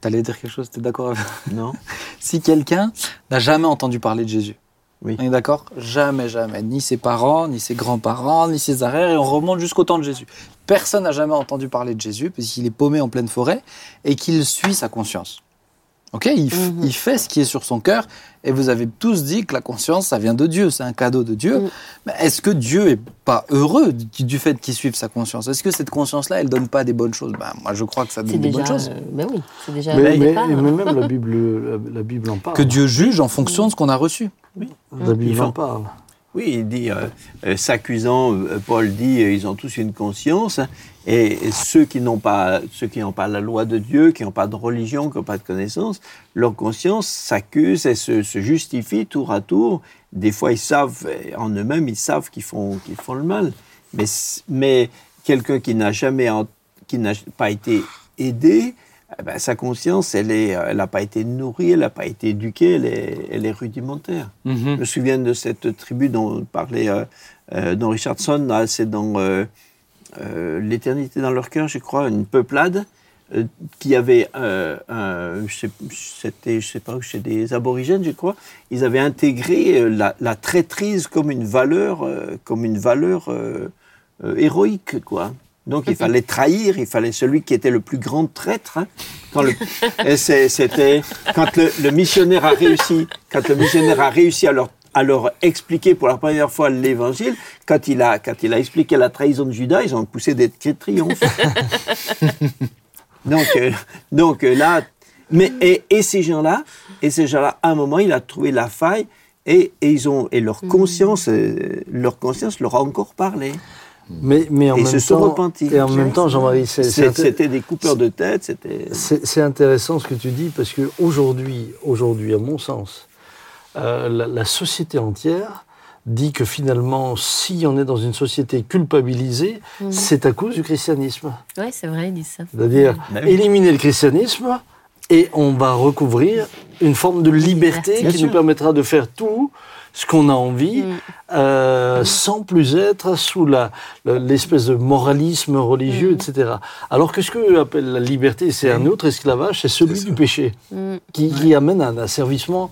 T'allais dire quelque chose, t'es d'accord avec Non <laughs> Si quelqu'un n'a jamais entendu parler de Jésus, Oui. on est d'accord? Jamais, jamais. Ni ses parents, ni ses grands-parents, ni ses arrières, et on remonte jusqu'au temps de Jésus. Personne n'a jamais entendu parler de Jésus, puisqu'il est paumé en pleine forêt, et qu'il suit sa conscience. Ok? Il, Mhm. il fait ce qui est sur son cœur, et vous avez tous dit que la conscience, ça vient de Dieu, c'est un cadeau de Dieu. Mhm. Mais est-ce que Dieu est pas heureux du, du fait qu'il suive sa conscience? Est-ce que cette conscience-là, elle donne pas des bonnes choses? Ben, Moi, je crois que ça donne des déjà, bonnes choses. euh, ben oui, c'est déjà Mais, un mais- départ. mais même la Bible, la, la Bible en parle. Que Dieu juge en fonction de ce qu'on a reçu. Bible Il en parle. Oui, il dit, euh, euh, s'accusant, euh, Paul dit, ils ont tous une conscience, hein, et, ceux qui n'ont pas, ceux qui n'ont pas la loi de Dieu, qui n'ont pas de religion, qui n'ont pas de connaissance, leur conscience s'accuse et se, se justifie tour à tour. Des fois, ils savent, en eux-mêmes, ils savent qu'ils font, qu'ils font le mal. Mais, mais quelqu'un qui n'a jamais, qui n'a pas été aidé, ben, sa conscience, elle est, euh, elle n'a pas été nourrie, elle n'a pas été éduquée, elle est, elle est rudimentaire. Je me souviens de cette tribu dont parlait euh, euh, dont Richardson, c'est dans euh, euh, L'éternité dans leur cœur, je crois, une peuplade qui avait, c'était, je sais pas, chez des aborigènes, je crois, ils avaient intégré la, la traîtrise comme une valeur, comme une valeur héroïque, quoi. Donc il fallait trahir, il fallait celui qui était le plus grand traître. hein. Quand le, <laughs> c'était quand le, le missionnaire a réussi, quand le missionnaire a réussi à leur à leur expliquer pour la première fois l'évangile, quand il a quand il a expliqué la trahison de Judas, ils ont poussé des cris de triomphe. <laughs> donc euh, donc euh, là, mais et, et ces gens-là, et ces gens-là, à un moment, il a trouvé la faille. Et, et ils ont et leur conscience, euh, leur conscience leur a encore parlé. Mais, mais en Et même se sont temps, repentis. Et en même temps, Jean-Marie, c'est- c'est C'est- inté- C'était des coupeurs de tête, c'était. c'est c'est intéressant ce que tu dis parce que aujourd'hui, aujourd'hui, à mon sens, euh, la, la société entière dit que finalement, si on est dans une société culpabilisée, c'est à cause du christianisme. Oui, c'est vrai, ils disent ça. C'est-à-dire Ben oui. éliminer le christianisme et on va recouvrir une forme de liberté qui sûr. nous permettra de faire tout ce qu'on a envie Mm. euh, sans plus être sous l'espèce de moralisme religieux, Mm. etc. Alors que ce que appelle la liberté, c'est un autre esclavage, c'est celui du péché, Mm. qui, qui amène à un asservissement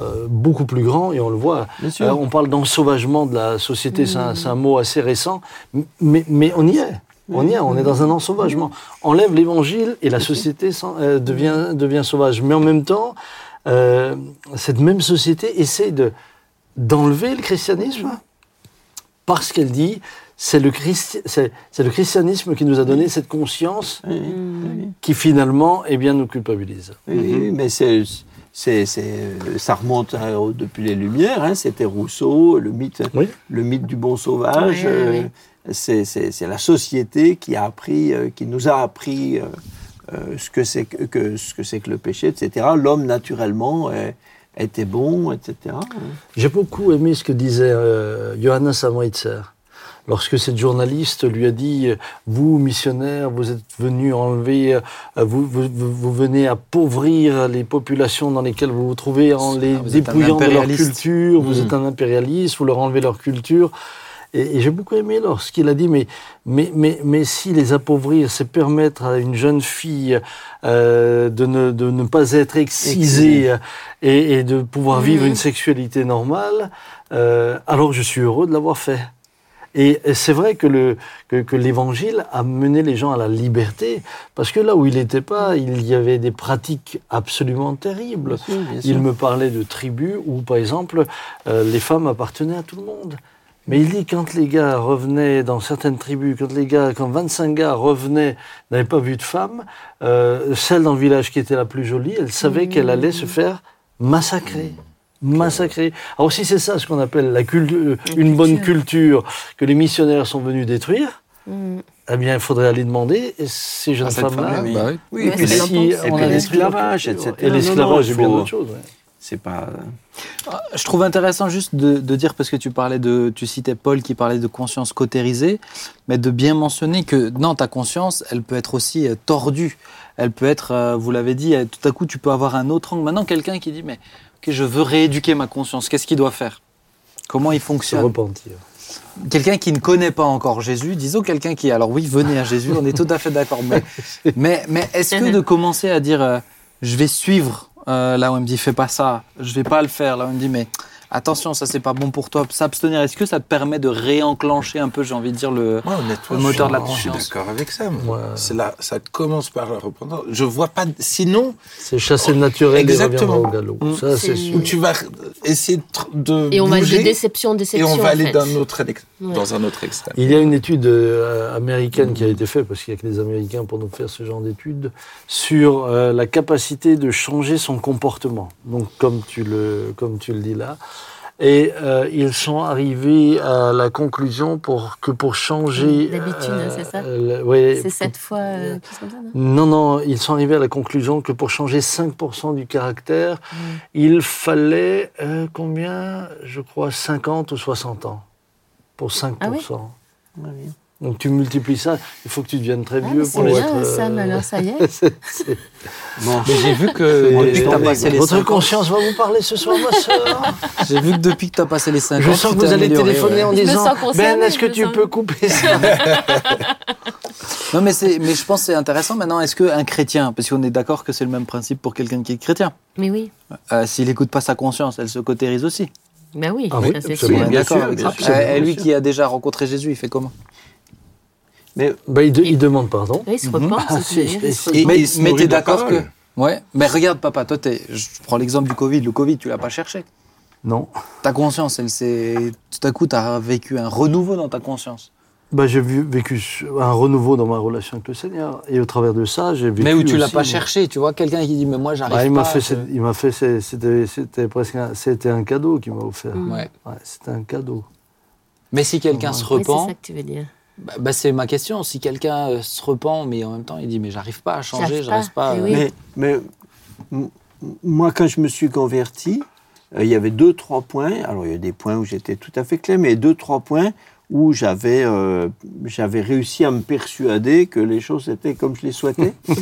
euh, beaucoup plus grand, et on le voit. Bien sûr. Euh, on parle d'ensauvagement de la société, c'est un, mot assez récent, mais, mais on y est. On y est, on est dans un ensauvagement. Enlève l'évangile et la société euh, devient, devient sauvage. Mais en même temps, euh, cette même société essaie de, d'enlever le christianisme parce qu'elle dit c'est le, Christi- le christianisme qui nous a donné cette conscience Oui, oui, qui finalement eh bien, nous culpabilise. oui, oui, oui, mais c'est, c'est, c'est, ça remonte hein, depuis les Lumières. hein, c'était Rousseau, le mythe, Oui. le mythe du bon sauvage. Oui, oui, euh, oui. c'est, c'est- c'est la société qui a appris, euh, qui nous a appris euh, euh, ce que c'est que, que- ce que c'est que le péché, etc. L'homme naturellement est, était bon, etc. J'ai beaucoup aimé ce que disait euh, Johanna Samritzer. Lorsque cette journaliste lui a dit Vous, missionnaire, vous êtes venu enlever, euh, vous, vous, vous- venez appauvrir les populations dans lesquelles vous vous trouvez en les dépouillant de leur culture, vous Mhm. êtes un impérialiste, vous leur enlevez leur culture. Et, et j'ai beaucoup aimé lorsqu'il a dit mais, mais, mais, mais si les appauvrir, c'est permettre à une jeune fille euh, de, ne, de ne pas être excisée et, et de pouvoir vivre Mhm. une sexualité normale, euh, alors je suis heureux de l'avoir fait. Et c'est vrai que le que, que l'évangile a mené les gens à la liberté, parce que là où il n'était pas, il y avait des pratiques absolument terribles. Bien sûr, bien Il me parlait de tribus où, par exemple, euh, les femmes appartenaient à tout le monde. Mais il dit quand les gars revenaient dans certaines tribus, quand les gars, quand 25 gars revenaient, n'avaient pas vu de femme, euh, celle dans le village qui était la plus jolie, elle savait qu'elle allait se faire massacrer. Massacrer. Alors si c'est ça ce qu'on appelle la culture, une bonne culture que les missionnaires sont venus détruire, Mm. eh bien il faudrait aller demander et ces jeunes cette femmes-là. bah oui. Oui, Ouais, et puis, c'est si Et a puis l'esclavage, etc. culture. Et l'esclavage non, est bien d'autre chose. ouais. C'est pas. Je trouve intéressant juste de, de dire, parce que tu parlais de, tu citais Paul qui parlait de conscience cautérisée, mais de bien mentionner que non, ta conscience, elle peut être aussi euh, tordue. Elle peut être, euh, vous l'avez dit, euh, tout à coup, tu peux avoir un autre angle. Maintenant, quelqu'un qui dit, mais ok, je veux rééduquer ma conscience, qu'est-ce qu'il doit faire? Comment il Se fonctionne? repentir. Quelqu'un qui ne connaît pas encore Jésus, disons quelqu'un qui, alors oui, venez à Jésus, on est tout à fait d'accord, mais, <laughs> mais, mais est-ce que de commencer à dire, euh, je vais suivre, euh, là où on me dit, fais pas ça, je vais pas le faire, là où on me dit, mais attention, ça c'est pas bon pour toi, s'abstenir, est-ce que ça te permet de réenclencher un peu, j'ai envie de dire, le... Moteur de la je suis conscience? d'accord avec ça. moi. Ouais. C'est là, ça commence par la repentance. Je vois pas. Sinon, C'est chasser le naturel et Exactement. reviendra au galop. Mm. Ça, c'est sûr. où tu vas essayer de, Et on va bouger, de déception en et déception. on va aller fait. dans, un autre Ouais. dans un autre extrême. Il y a une étude euh, américaine qui a été faite, parce qu'il n'y a que les Américains pour nous faire ce genre d'études, sur euh, la capacité de changer son comportement. Donc, comme tu le, comme tu le dis là. Et euh, ils sont arrivés à la conclusion pour, que pour changer... L'habitude, hein, c'est ça. euh, ouais, C'est cette fois. euh, ça, non? Non, non, ils sont arrivés à la conclusion que pour changer 5% du caractère, il fallait euh, combien? Je crois 50 ou 60 ans. Pour 5%. Ah oui Donc tu multiplies ça, il faut que tu deviennes très Ah, vieux pour C'est bien, être. euh, Sam, alors ça y est. <laughs> Bon. Mais j'ai vu que depuis que tombé, passé les Votre 50 conscience va vous parler ce soir, ma <laughs> soeur. j'ai vu que depuis que t'as passé les 50 Je sens tu que vous allez téléphoner ouais. en Je disant Ben, est-ce que tu sens- peux couper ça <laughs> Non, mais, c'est, mais je pense que c'est intéressant. Maintenant, est-ce qu'un chrétien, parce qu'on est d'accord que c'est le même principe pour quelqu'un qui est chrétien, Mais oui. euh, s'il n'écoute pas sa conscience, elle se cautérise aussi. Ben oui, Ah oui, ça, c'est sûr. Bien d'accord sûr, avec bien ça. sûr, Euh, lui qui a déjà rencontré Jésus, il fait comment? Mais ben, il, de- il demande pardon. Oui, il se repent, Ah, c'est ce que je veux si, dire, il se si. repent. Et- Mais, mais t'es d'accord que. Ouais, mais regarde, papa, toi, t'es- je prends l'exemple du Covid. Le Covid, tu l'as pas cherché. Non. Ta conscience, elle s'est. Tout à coup, tu as vécu un renouveau dans ta conscience. Ben, j'ai vécu un renouveau dans ma relation avec le Seigneur. Et au travers de ça, j'ai vécu. Mais où tu l'as pas cherché, tu vois, quelqu'un qui dit, mais moi, j'arrive Bah, il pas. m'a fait, cette- il m'a fait, c'était, presque, un, c'était un cadeau qu'il m'a offert. Mm. Ouais. Ouais, c'était un cadeau. Mais si quelqu'un se Oui, c'est repent, ça que tu veux dire. Bah, bah, c'est ma question. Si quelqu'un euh, se repent, mais en même temps, il dit, mais j'arrive pas à changer, J'arrive je reste pas, pas. eh euh, oui. Mais, mais moi, quand je me suis converti, euh, il y avait deux, trois points. Alors, il y a des points où j'étais tout à fait clair, mais deux, trois points où j'avais euh, j'avais réussi à me persuader que les choses étaient comme je les souhaitais. <laughs> <laughs>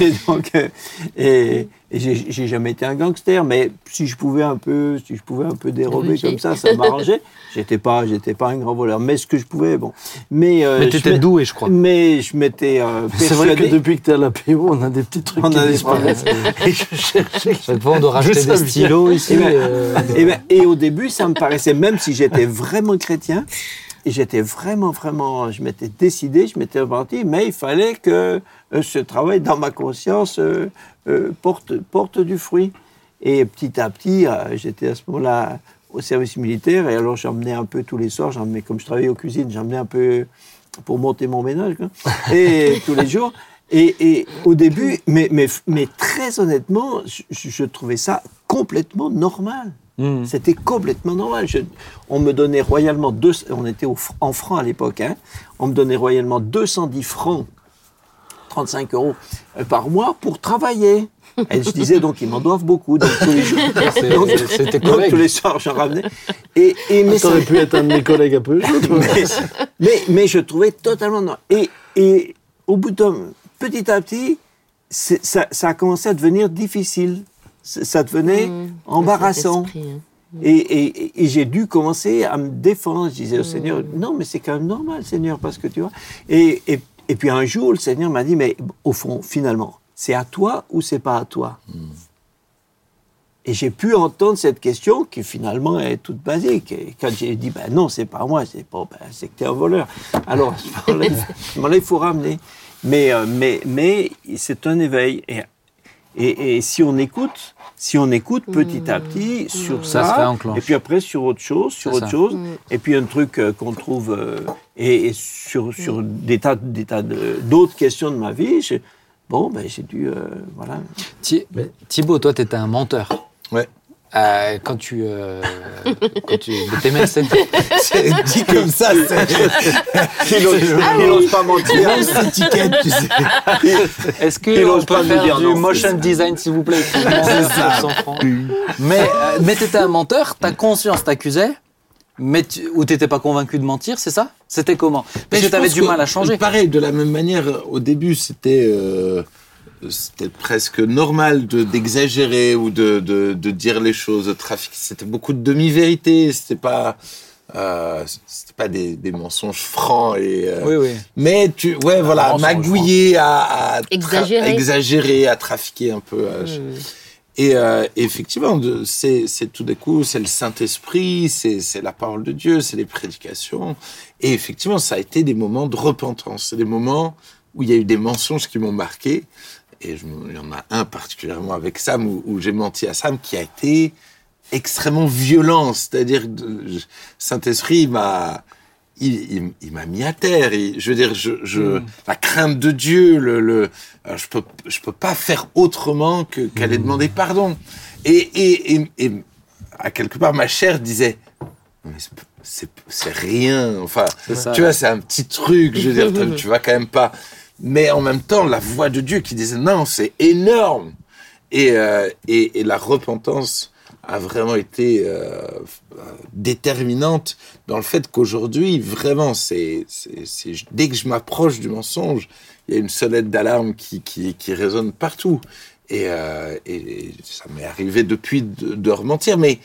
et donc, euh, et, et j'ai j'ai jamais été un gangster, mais si je pouvais un peu, si je pouvais un peu dérober comme ça, ça m'arrangeait. <laughs> J'étais pas, j'étais pas un grand voleur, mais ce que je pouvais, bon. Mais, euh, Mais t'étais doué, je crois. Mais je m'étais euh, C'est vrai que depuis que tu es à l'apéro, on a des petits trucs On qui a des. <laughs> Et je cherchais. Chaque fois, on doit racheter des stylos ici. Eh ben, euh, Et, ben, et au début, ça me paraissait, même si j'étais vraiment chrétien, et j'étais vraiment, vraiment, je m'étais décidé, je m'étais reparti, mais il fallait que euh, ce travail dans ma conscience euh, euh, porte, porte du fruit. Et petit à petit, euh, j'étais à ce moment-là au service militaire, et alors j'emmenais un peu tous les soirs, j'emmenais, comme je travaillais aux cuisines, j'emmenais un peu pour monter mon ménage, quoi. <laughs> et tous les jours. Et, et au début, mais, mais, mais très honnêtement, je, je trouvais ça complètement normal. Hmm. C'était complètement normal. Je- on me donnait royalement, deux, on était au en francs à l'époque, hein, on me donnait royalement 210 francs, 35 euros euh, par mois pour travailler. Et je disais, donc, ils m'en doivent beaucoup. Donc, tous les, jours, <laughs> donc, donc, tous les soirs, j'en ramenais. Et, et mais Ça ça- aurait pu être un de mes collègues un peu. <laughs> mais, mais, mais je trouvais totalement normal. Et, et au bout d'un petit à petit, ça a commencé à devenir difficile. Ça devenait Mmh, embarrassant. hein. Et, et- et j'ai dû commencer à me défendre. Je disais au Seigneur, non, mais c'est quand même normal, Seigneur, parce que tu vois. Et, et, et puis un jour, le Seigneur m'a dit, mais au fond, finalement, c'est à toi ou c'est pas à toi? Et j'ai pu entendre cette question qui finalement est toute basique. Et quand j'ai dit, ben non, c'est pas moi, c'est pas, ben, c'est que tu es un voleur. Alors, ce moment-là, il faut ramener. Mais, euh, mais, mais c'est un éveil. Et, et, et si on écoute, si on écoute petit à petit sur Ça ça, et puis après sur autre chose, sur autre ça. chose, et puis un truc euh, qu'on trouve euh, et, et sur, sur des tas, des tas de- d'autres questions de ma vie, je- bon, ben j'ai dû, euh, voilà. Thi- Thibaut, toi, tu étais un menteur. Ouais. Euh, quand tu. euh, <laughs> quand tu Seigneur. C'est dit comme ça, c'est <laughs> Il n'ose il n'ose pas mentir. étiquette, tu sais. <laughs> Est-ce ose pas peut faire dire du non, motion design, s'il vous plaît ça. 900 francs Mais, euh, mais tu étais un menteur, ta conscience t'accusait, mais tu, ou tu n'étais pas convaincu de mentir, c'est ça? C'était comment? Parce Mais que je tu avais pense du que, mal à changer. Pareil, de la même manière, au début, c'était euh, c'était presque normal de d'exagérer ou de, de, de dire les choses, de trafic. C'était beaucoup de demi-vérités. C'était pas euh, c'était pas des, des mensonges francs et. euh, Oui, oui. Mais tu, ouais, voilà, magouiller à, à Exagérer. exagérer, à trafiquer un peu. à- Mmh. Et euh, effectivement, c'est c'est tout d'un coup, c'est le Saint-Esprit, c'est c'est la parole de Dieu, c'est les prédications. Et effectivement, ça a été des moments de repentance, c'est des moments où il y a eu des mensonges qui m'ont marqué. Et je il y en a un particulièrement avec Sam, où, où j'ai menti à Sam, qui a été extrêmement violent. C'est-à-dire, que je- Saint-Esprit m'a il, il- il m'a mis à terre. Il- je veux dire, je, je, la crainte de Dieu, le, le, euh, je peux, je peux pas faire autrement que qu'aller demander pardon. Et, et, et, et à quelque part, ma chair disait, mais c'est- rien. Enfin, ça. tu vois, c'est un petit truc. Je veux dire, tu- tu vas quand même pas. Mais en même temps, la voix de Dieu qui disait non, c'est énorme. Et, euh, et, et la repentance a vraiment été euh, déterminante dans le fait qu'aujourd'hui, vraiment, c'est, c'est, c'est- dès que je m'approche du mensonge, il y a une sonnette d'alarme qui, qui, qui résonne partout. Et, euh, et, ça m'est arrivé depuis de, de rementir, mais,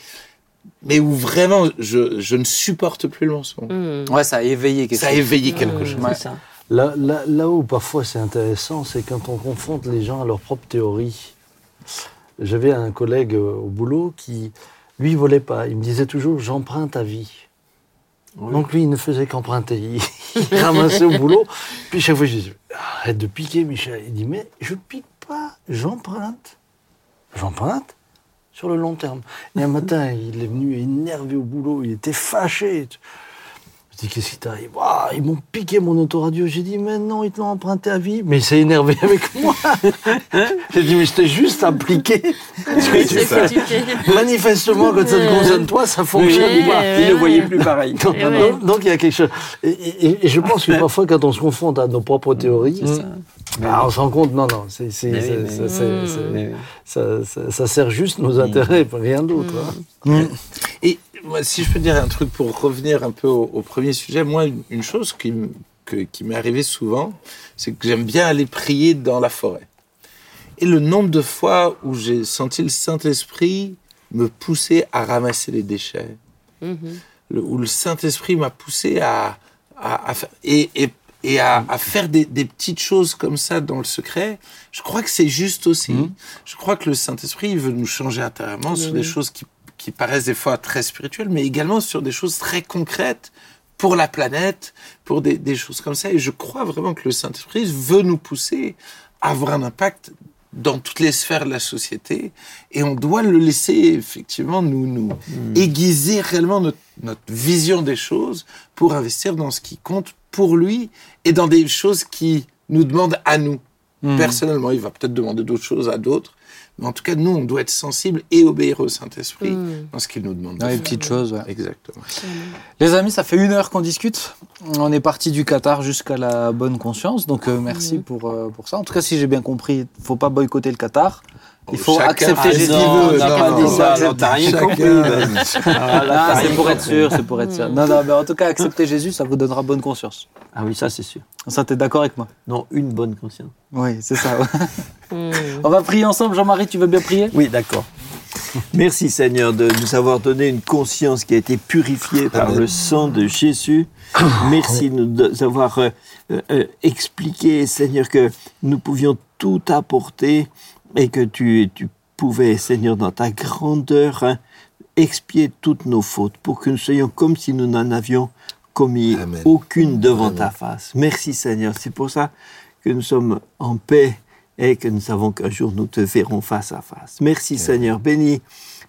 mais où vraiment je, je ne supporte plus le mensonge. Mmh. Ouais, ça a éveillé quelque Ça a chose. éveillé quelque chose. Ouais. C'est ça. Là, là, là où parfois c'est intéressant, c'est quand on confronte les gens à leur propre théorie. J'avais un collègue euh, au boulot qui, lui, ne volait pas. Il me disait toujours j'emprunte à vie. Donc lui, il ne faisait qu'emprunter. Il, il ramassait au boulot. Puis chaque fois, je disais arrête de piquer, Michel. Il dit mais je pique pas, j'emprunte. J'emprunte sur le long terme. Et un matin, il est venu énervé au boulot, il était fâché. Je dis, qu'est-ce qui t'arrive? Ils m'ont piqué mon autoradio. J'ai dit, mais non, ils te l'ont emprunté à vie. Mais il s'est énervé <laughs> avec moi. J'ai dit, mais je t'ai juste appliqué. fais. <laughs> Manifestement, quand ça te concerne toi, ça fonctionne Oui, pas. Il ne voyait plus pareil. <laughs> Donc, ouais. donc- donc, il y a quelque chose. Et, et- et je pense que parfois, quand on se confronte à nos propres théories, bah, on se rend compte, non, non, oui, oui. ça, sert juste nos intérêts, rien d'autre. hein. Et moi, si je peux dire un truc pour revenir un peu au, au premier sujet, moi, une, chose qui, m- que- qui m'est arrivée souvent, c'est que j'aime bien aller prier dans la forêt. Et le nombre de fois où j'ai senti le Saint-Esprit me pousser à ramasser les déchets, Mhm. le- où le Saint-Esprit m'a poussé à, à, à faire, et, et, et à, à faire des, des petites choses comme ça dans le secret, je crois que c'est juste aussi. Je crois que le Saint-Esprit veut nous changer intérieurement sur des choses qui, qui paraissent des fois très spirituelles, mais également sur des choses très concrètes pour la planète, pour des, des choses comme ça. Et je crois vraiment que le Saint-Esprit veut nous pousser à avoir un impact dans toutes les sphères de la société et on doit le laisser effectivement nous, nous aiguiser réellement notre, notre vision des choses pour investir dans ce qui compte pour lui et dans des choses qui nous demandent à nous. Personnellement, il va peut-être demander d'autres choses à d'autres, Mais en tout cas, nous, on doit être sensible et obéir au Saint-Esprit Mm. dans ce qu'il nous demande. de Ouais, faire. une petite chose, ouais. Exactement. Les amis, ça fait une heure qu'on discute. On est parti du Qatar jusqu'à la bonne conscience. Donc euh, merci pour, euh, pour ça. En tout cas, si j'ai bien compris, il faut pas boycotter le Qatar. Il faut Chacun accepter a Jésus. t'as rien compris. Ben. <laughs> Ah, Ah, c'est pour être sûr, c'est pour être sûr. Non, non, mais en tout cas, accepter Jésus, ça vous donnera bonne conscience. Ah oui, ça c'est sûr. Ça, t'es d'accord avec moi? Non, une bonne conscience. Oui, c'est ça. ouais. Mm. On va prier ensemble. Jean-Marie, tu veux bien prier? Oui, d'accord. Merci Seigneur de nous avoir donné une conscience qui a été purifiée par Amen. le sang de Jésus. <coughs> Merci de nous avoir euh, euh, expliqué, Seigneur, que nous pouvions tout apporter et que tu, tu pouvais, Seigneur, dans ta grandeur, hein, expier toutes nos fautes pour que nous soyons comme si nous n'en avions commis Amen. aucune devant Amen. ta face. Merci Seigneur. C'est pour ça que nous sommes en paix et que nous savons qu'un jour nous te verrons face à face. Merci Seigneur. Bénis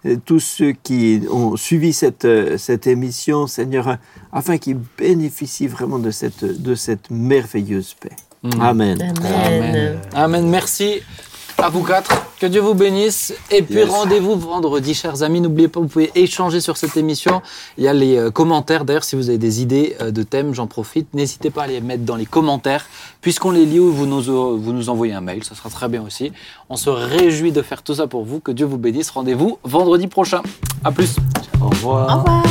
euh, tous ceux qui ont suivi cette, euh, cette émission, Seigneur, afin qu'ils bénéficient vraiment de cette, de cette merveilleuse paix. Amen. Amen. Amen. Merci à vous quatre. Que Dieu vous bénisse. Et puis Yes. rendez-vous vendredi, chers amis. N'oubliez pas, vous pouvez échanger sur cette émission. Il y a les euh, commentaires. D'ailleurs, si vous avez des idées euh, de thèmes, j'en profite. N'hésitez pas à les mettre dans les commentaires. Puisqu'on les lit ou vous nous, euh, vous nous envoyez un mail, ça sera très bien aussi. On se réjouit de faire tout ça pour vous. Que Dieu vous bénisse. Rendez-vous vendredi prochain. À plus. Au revoir. Au revoir.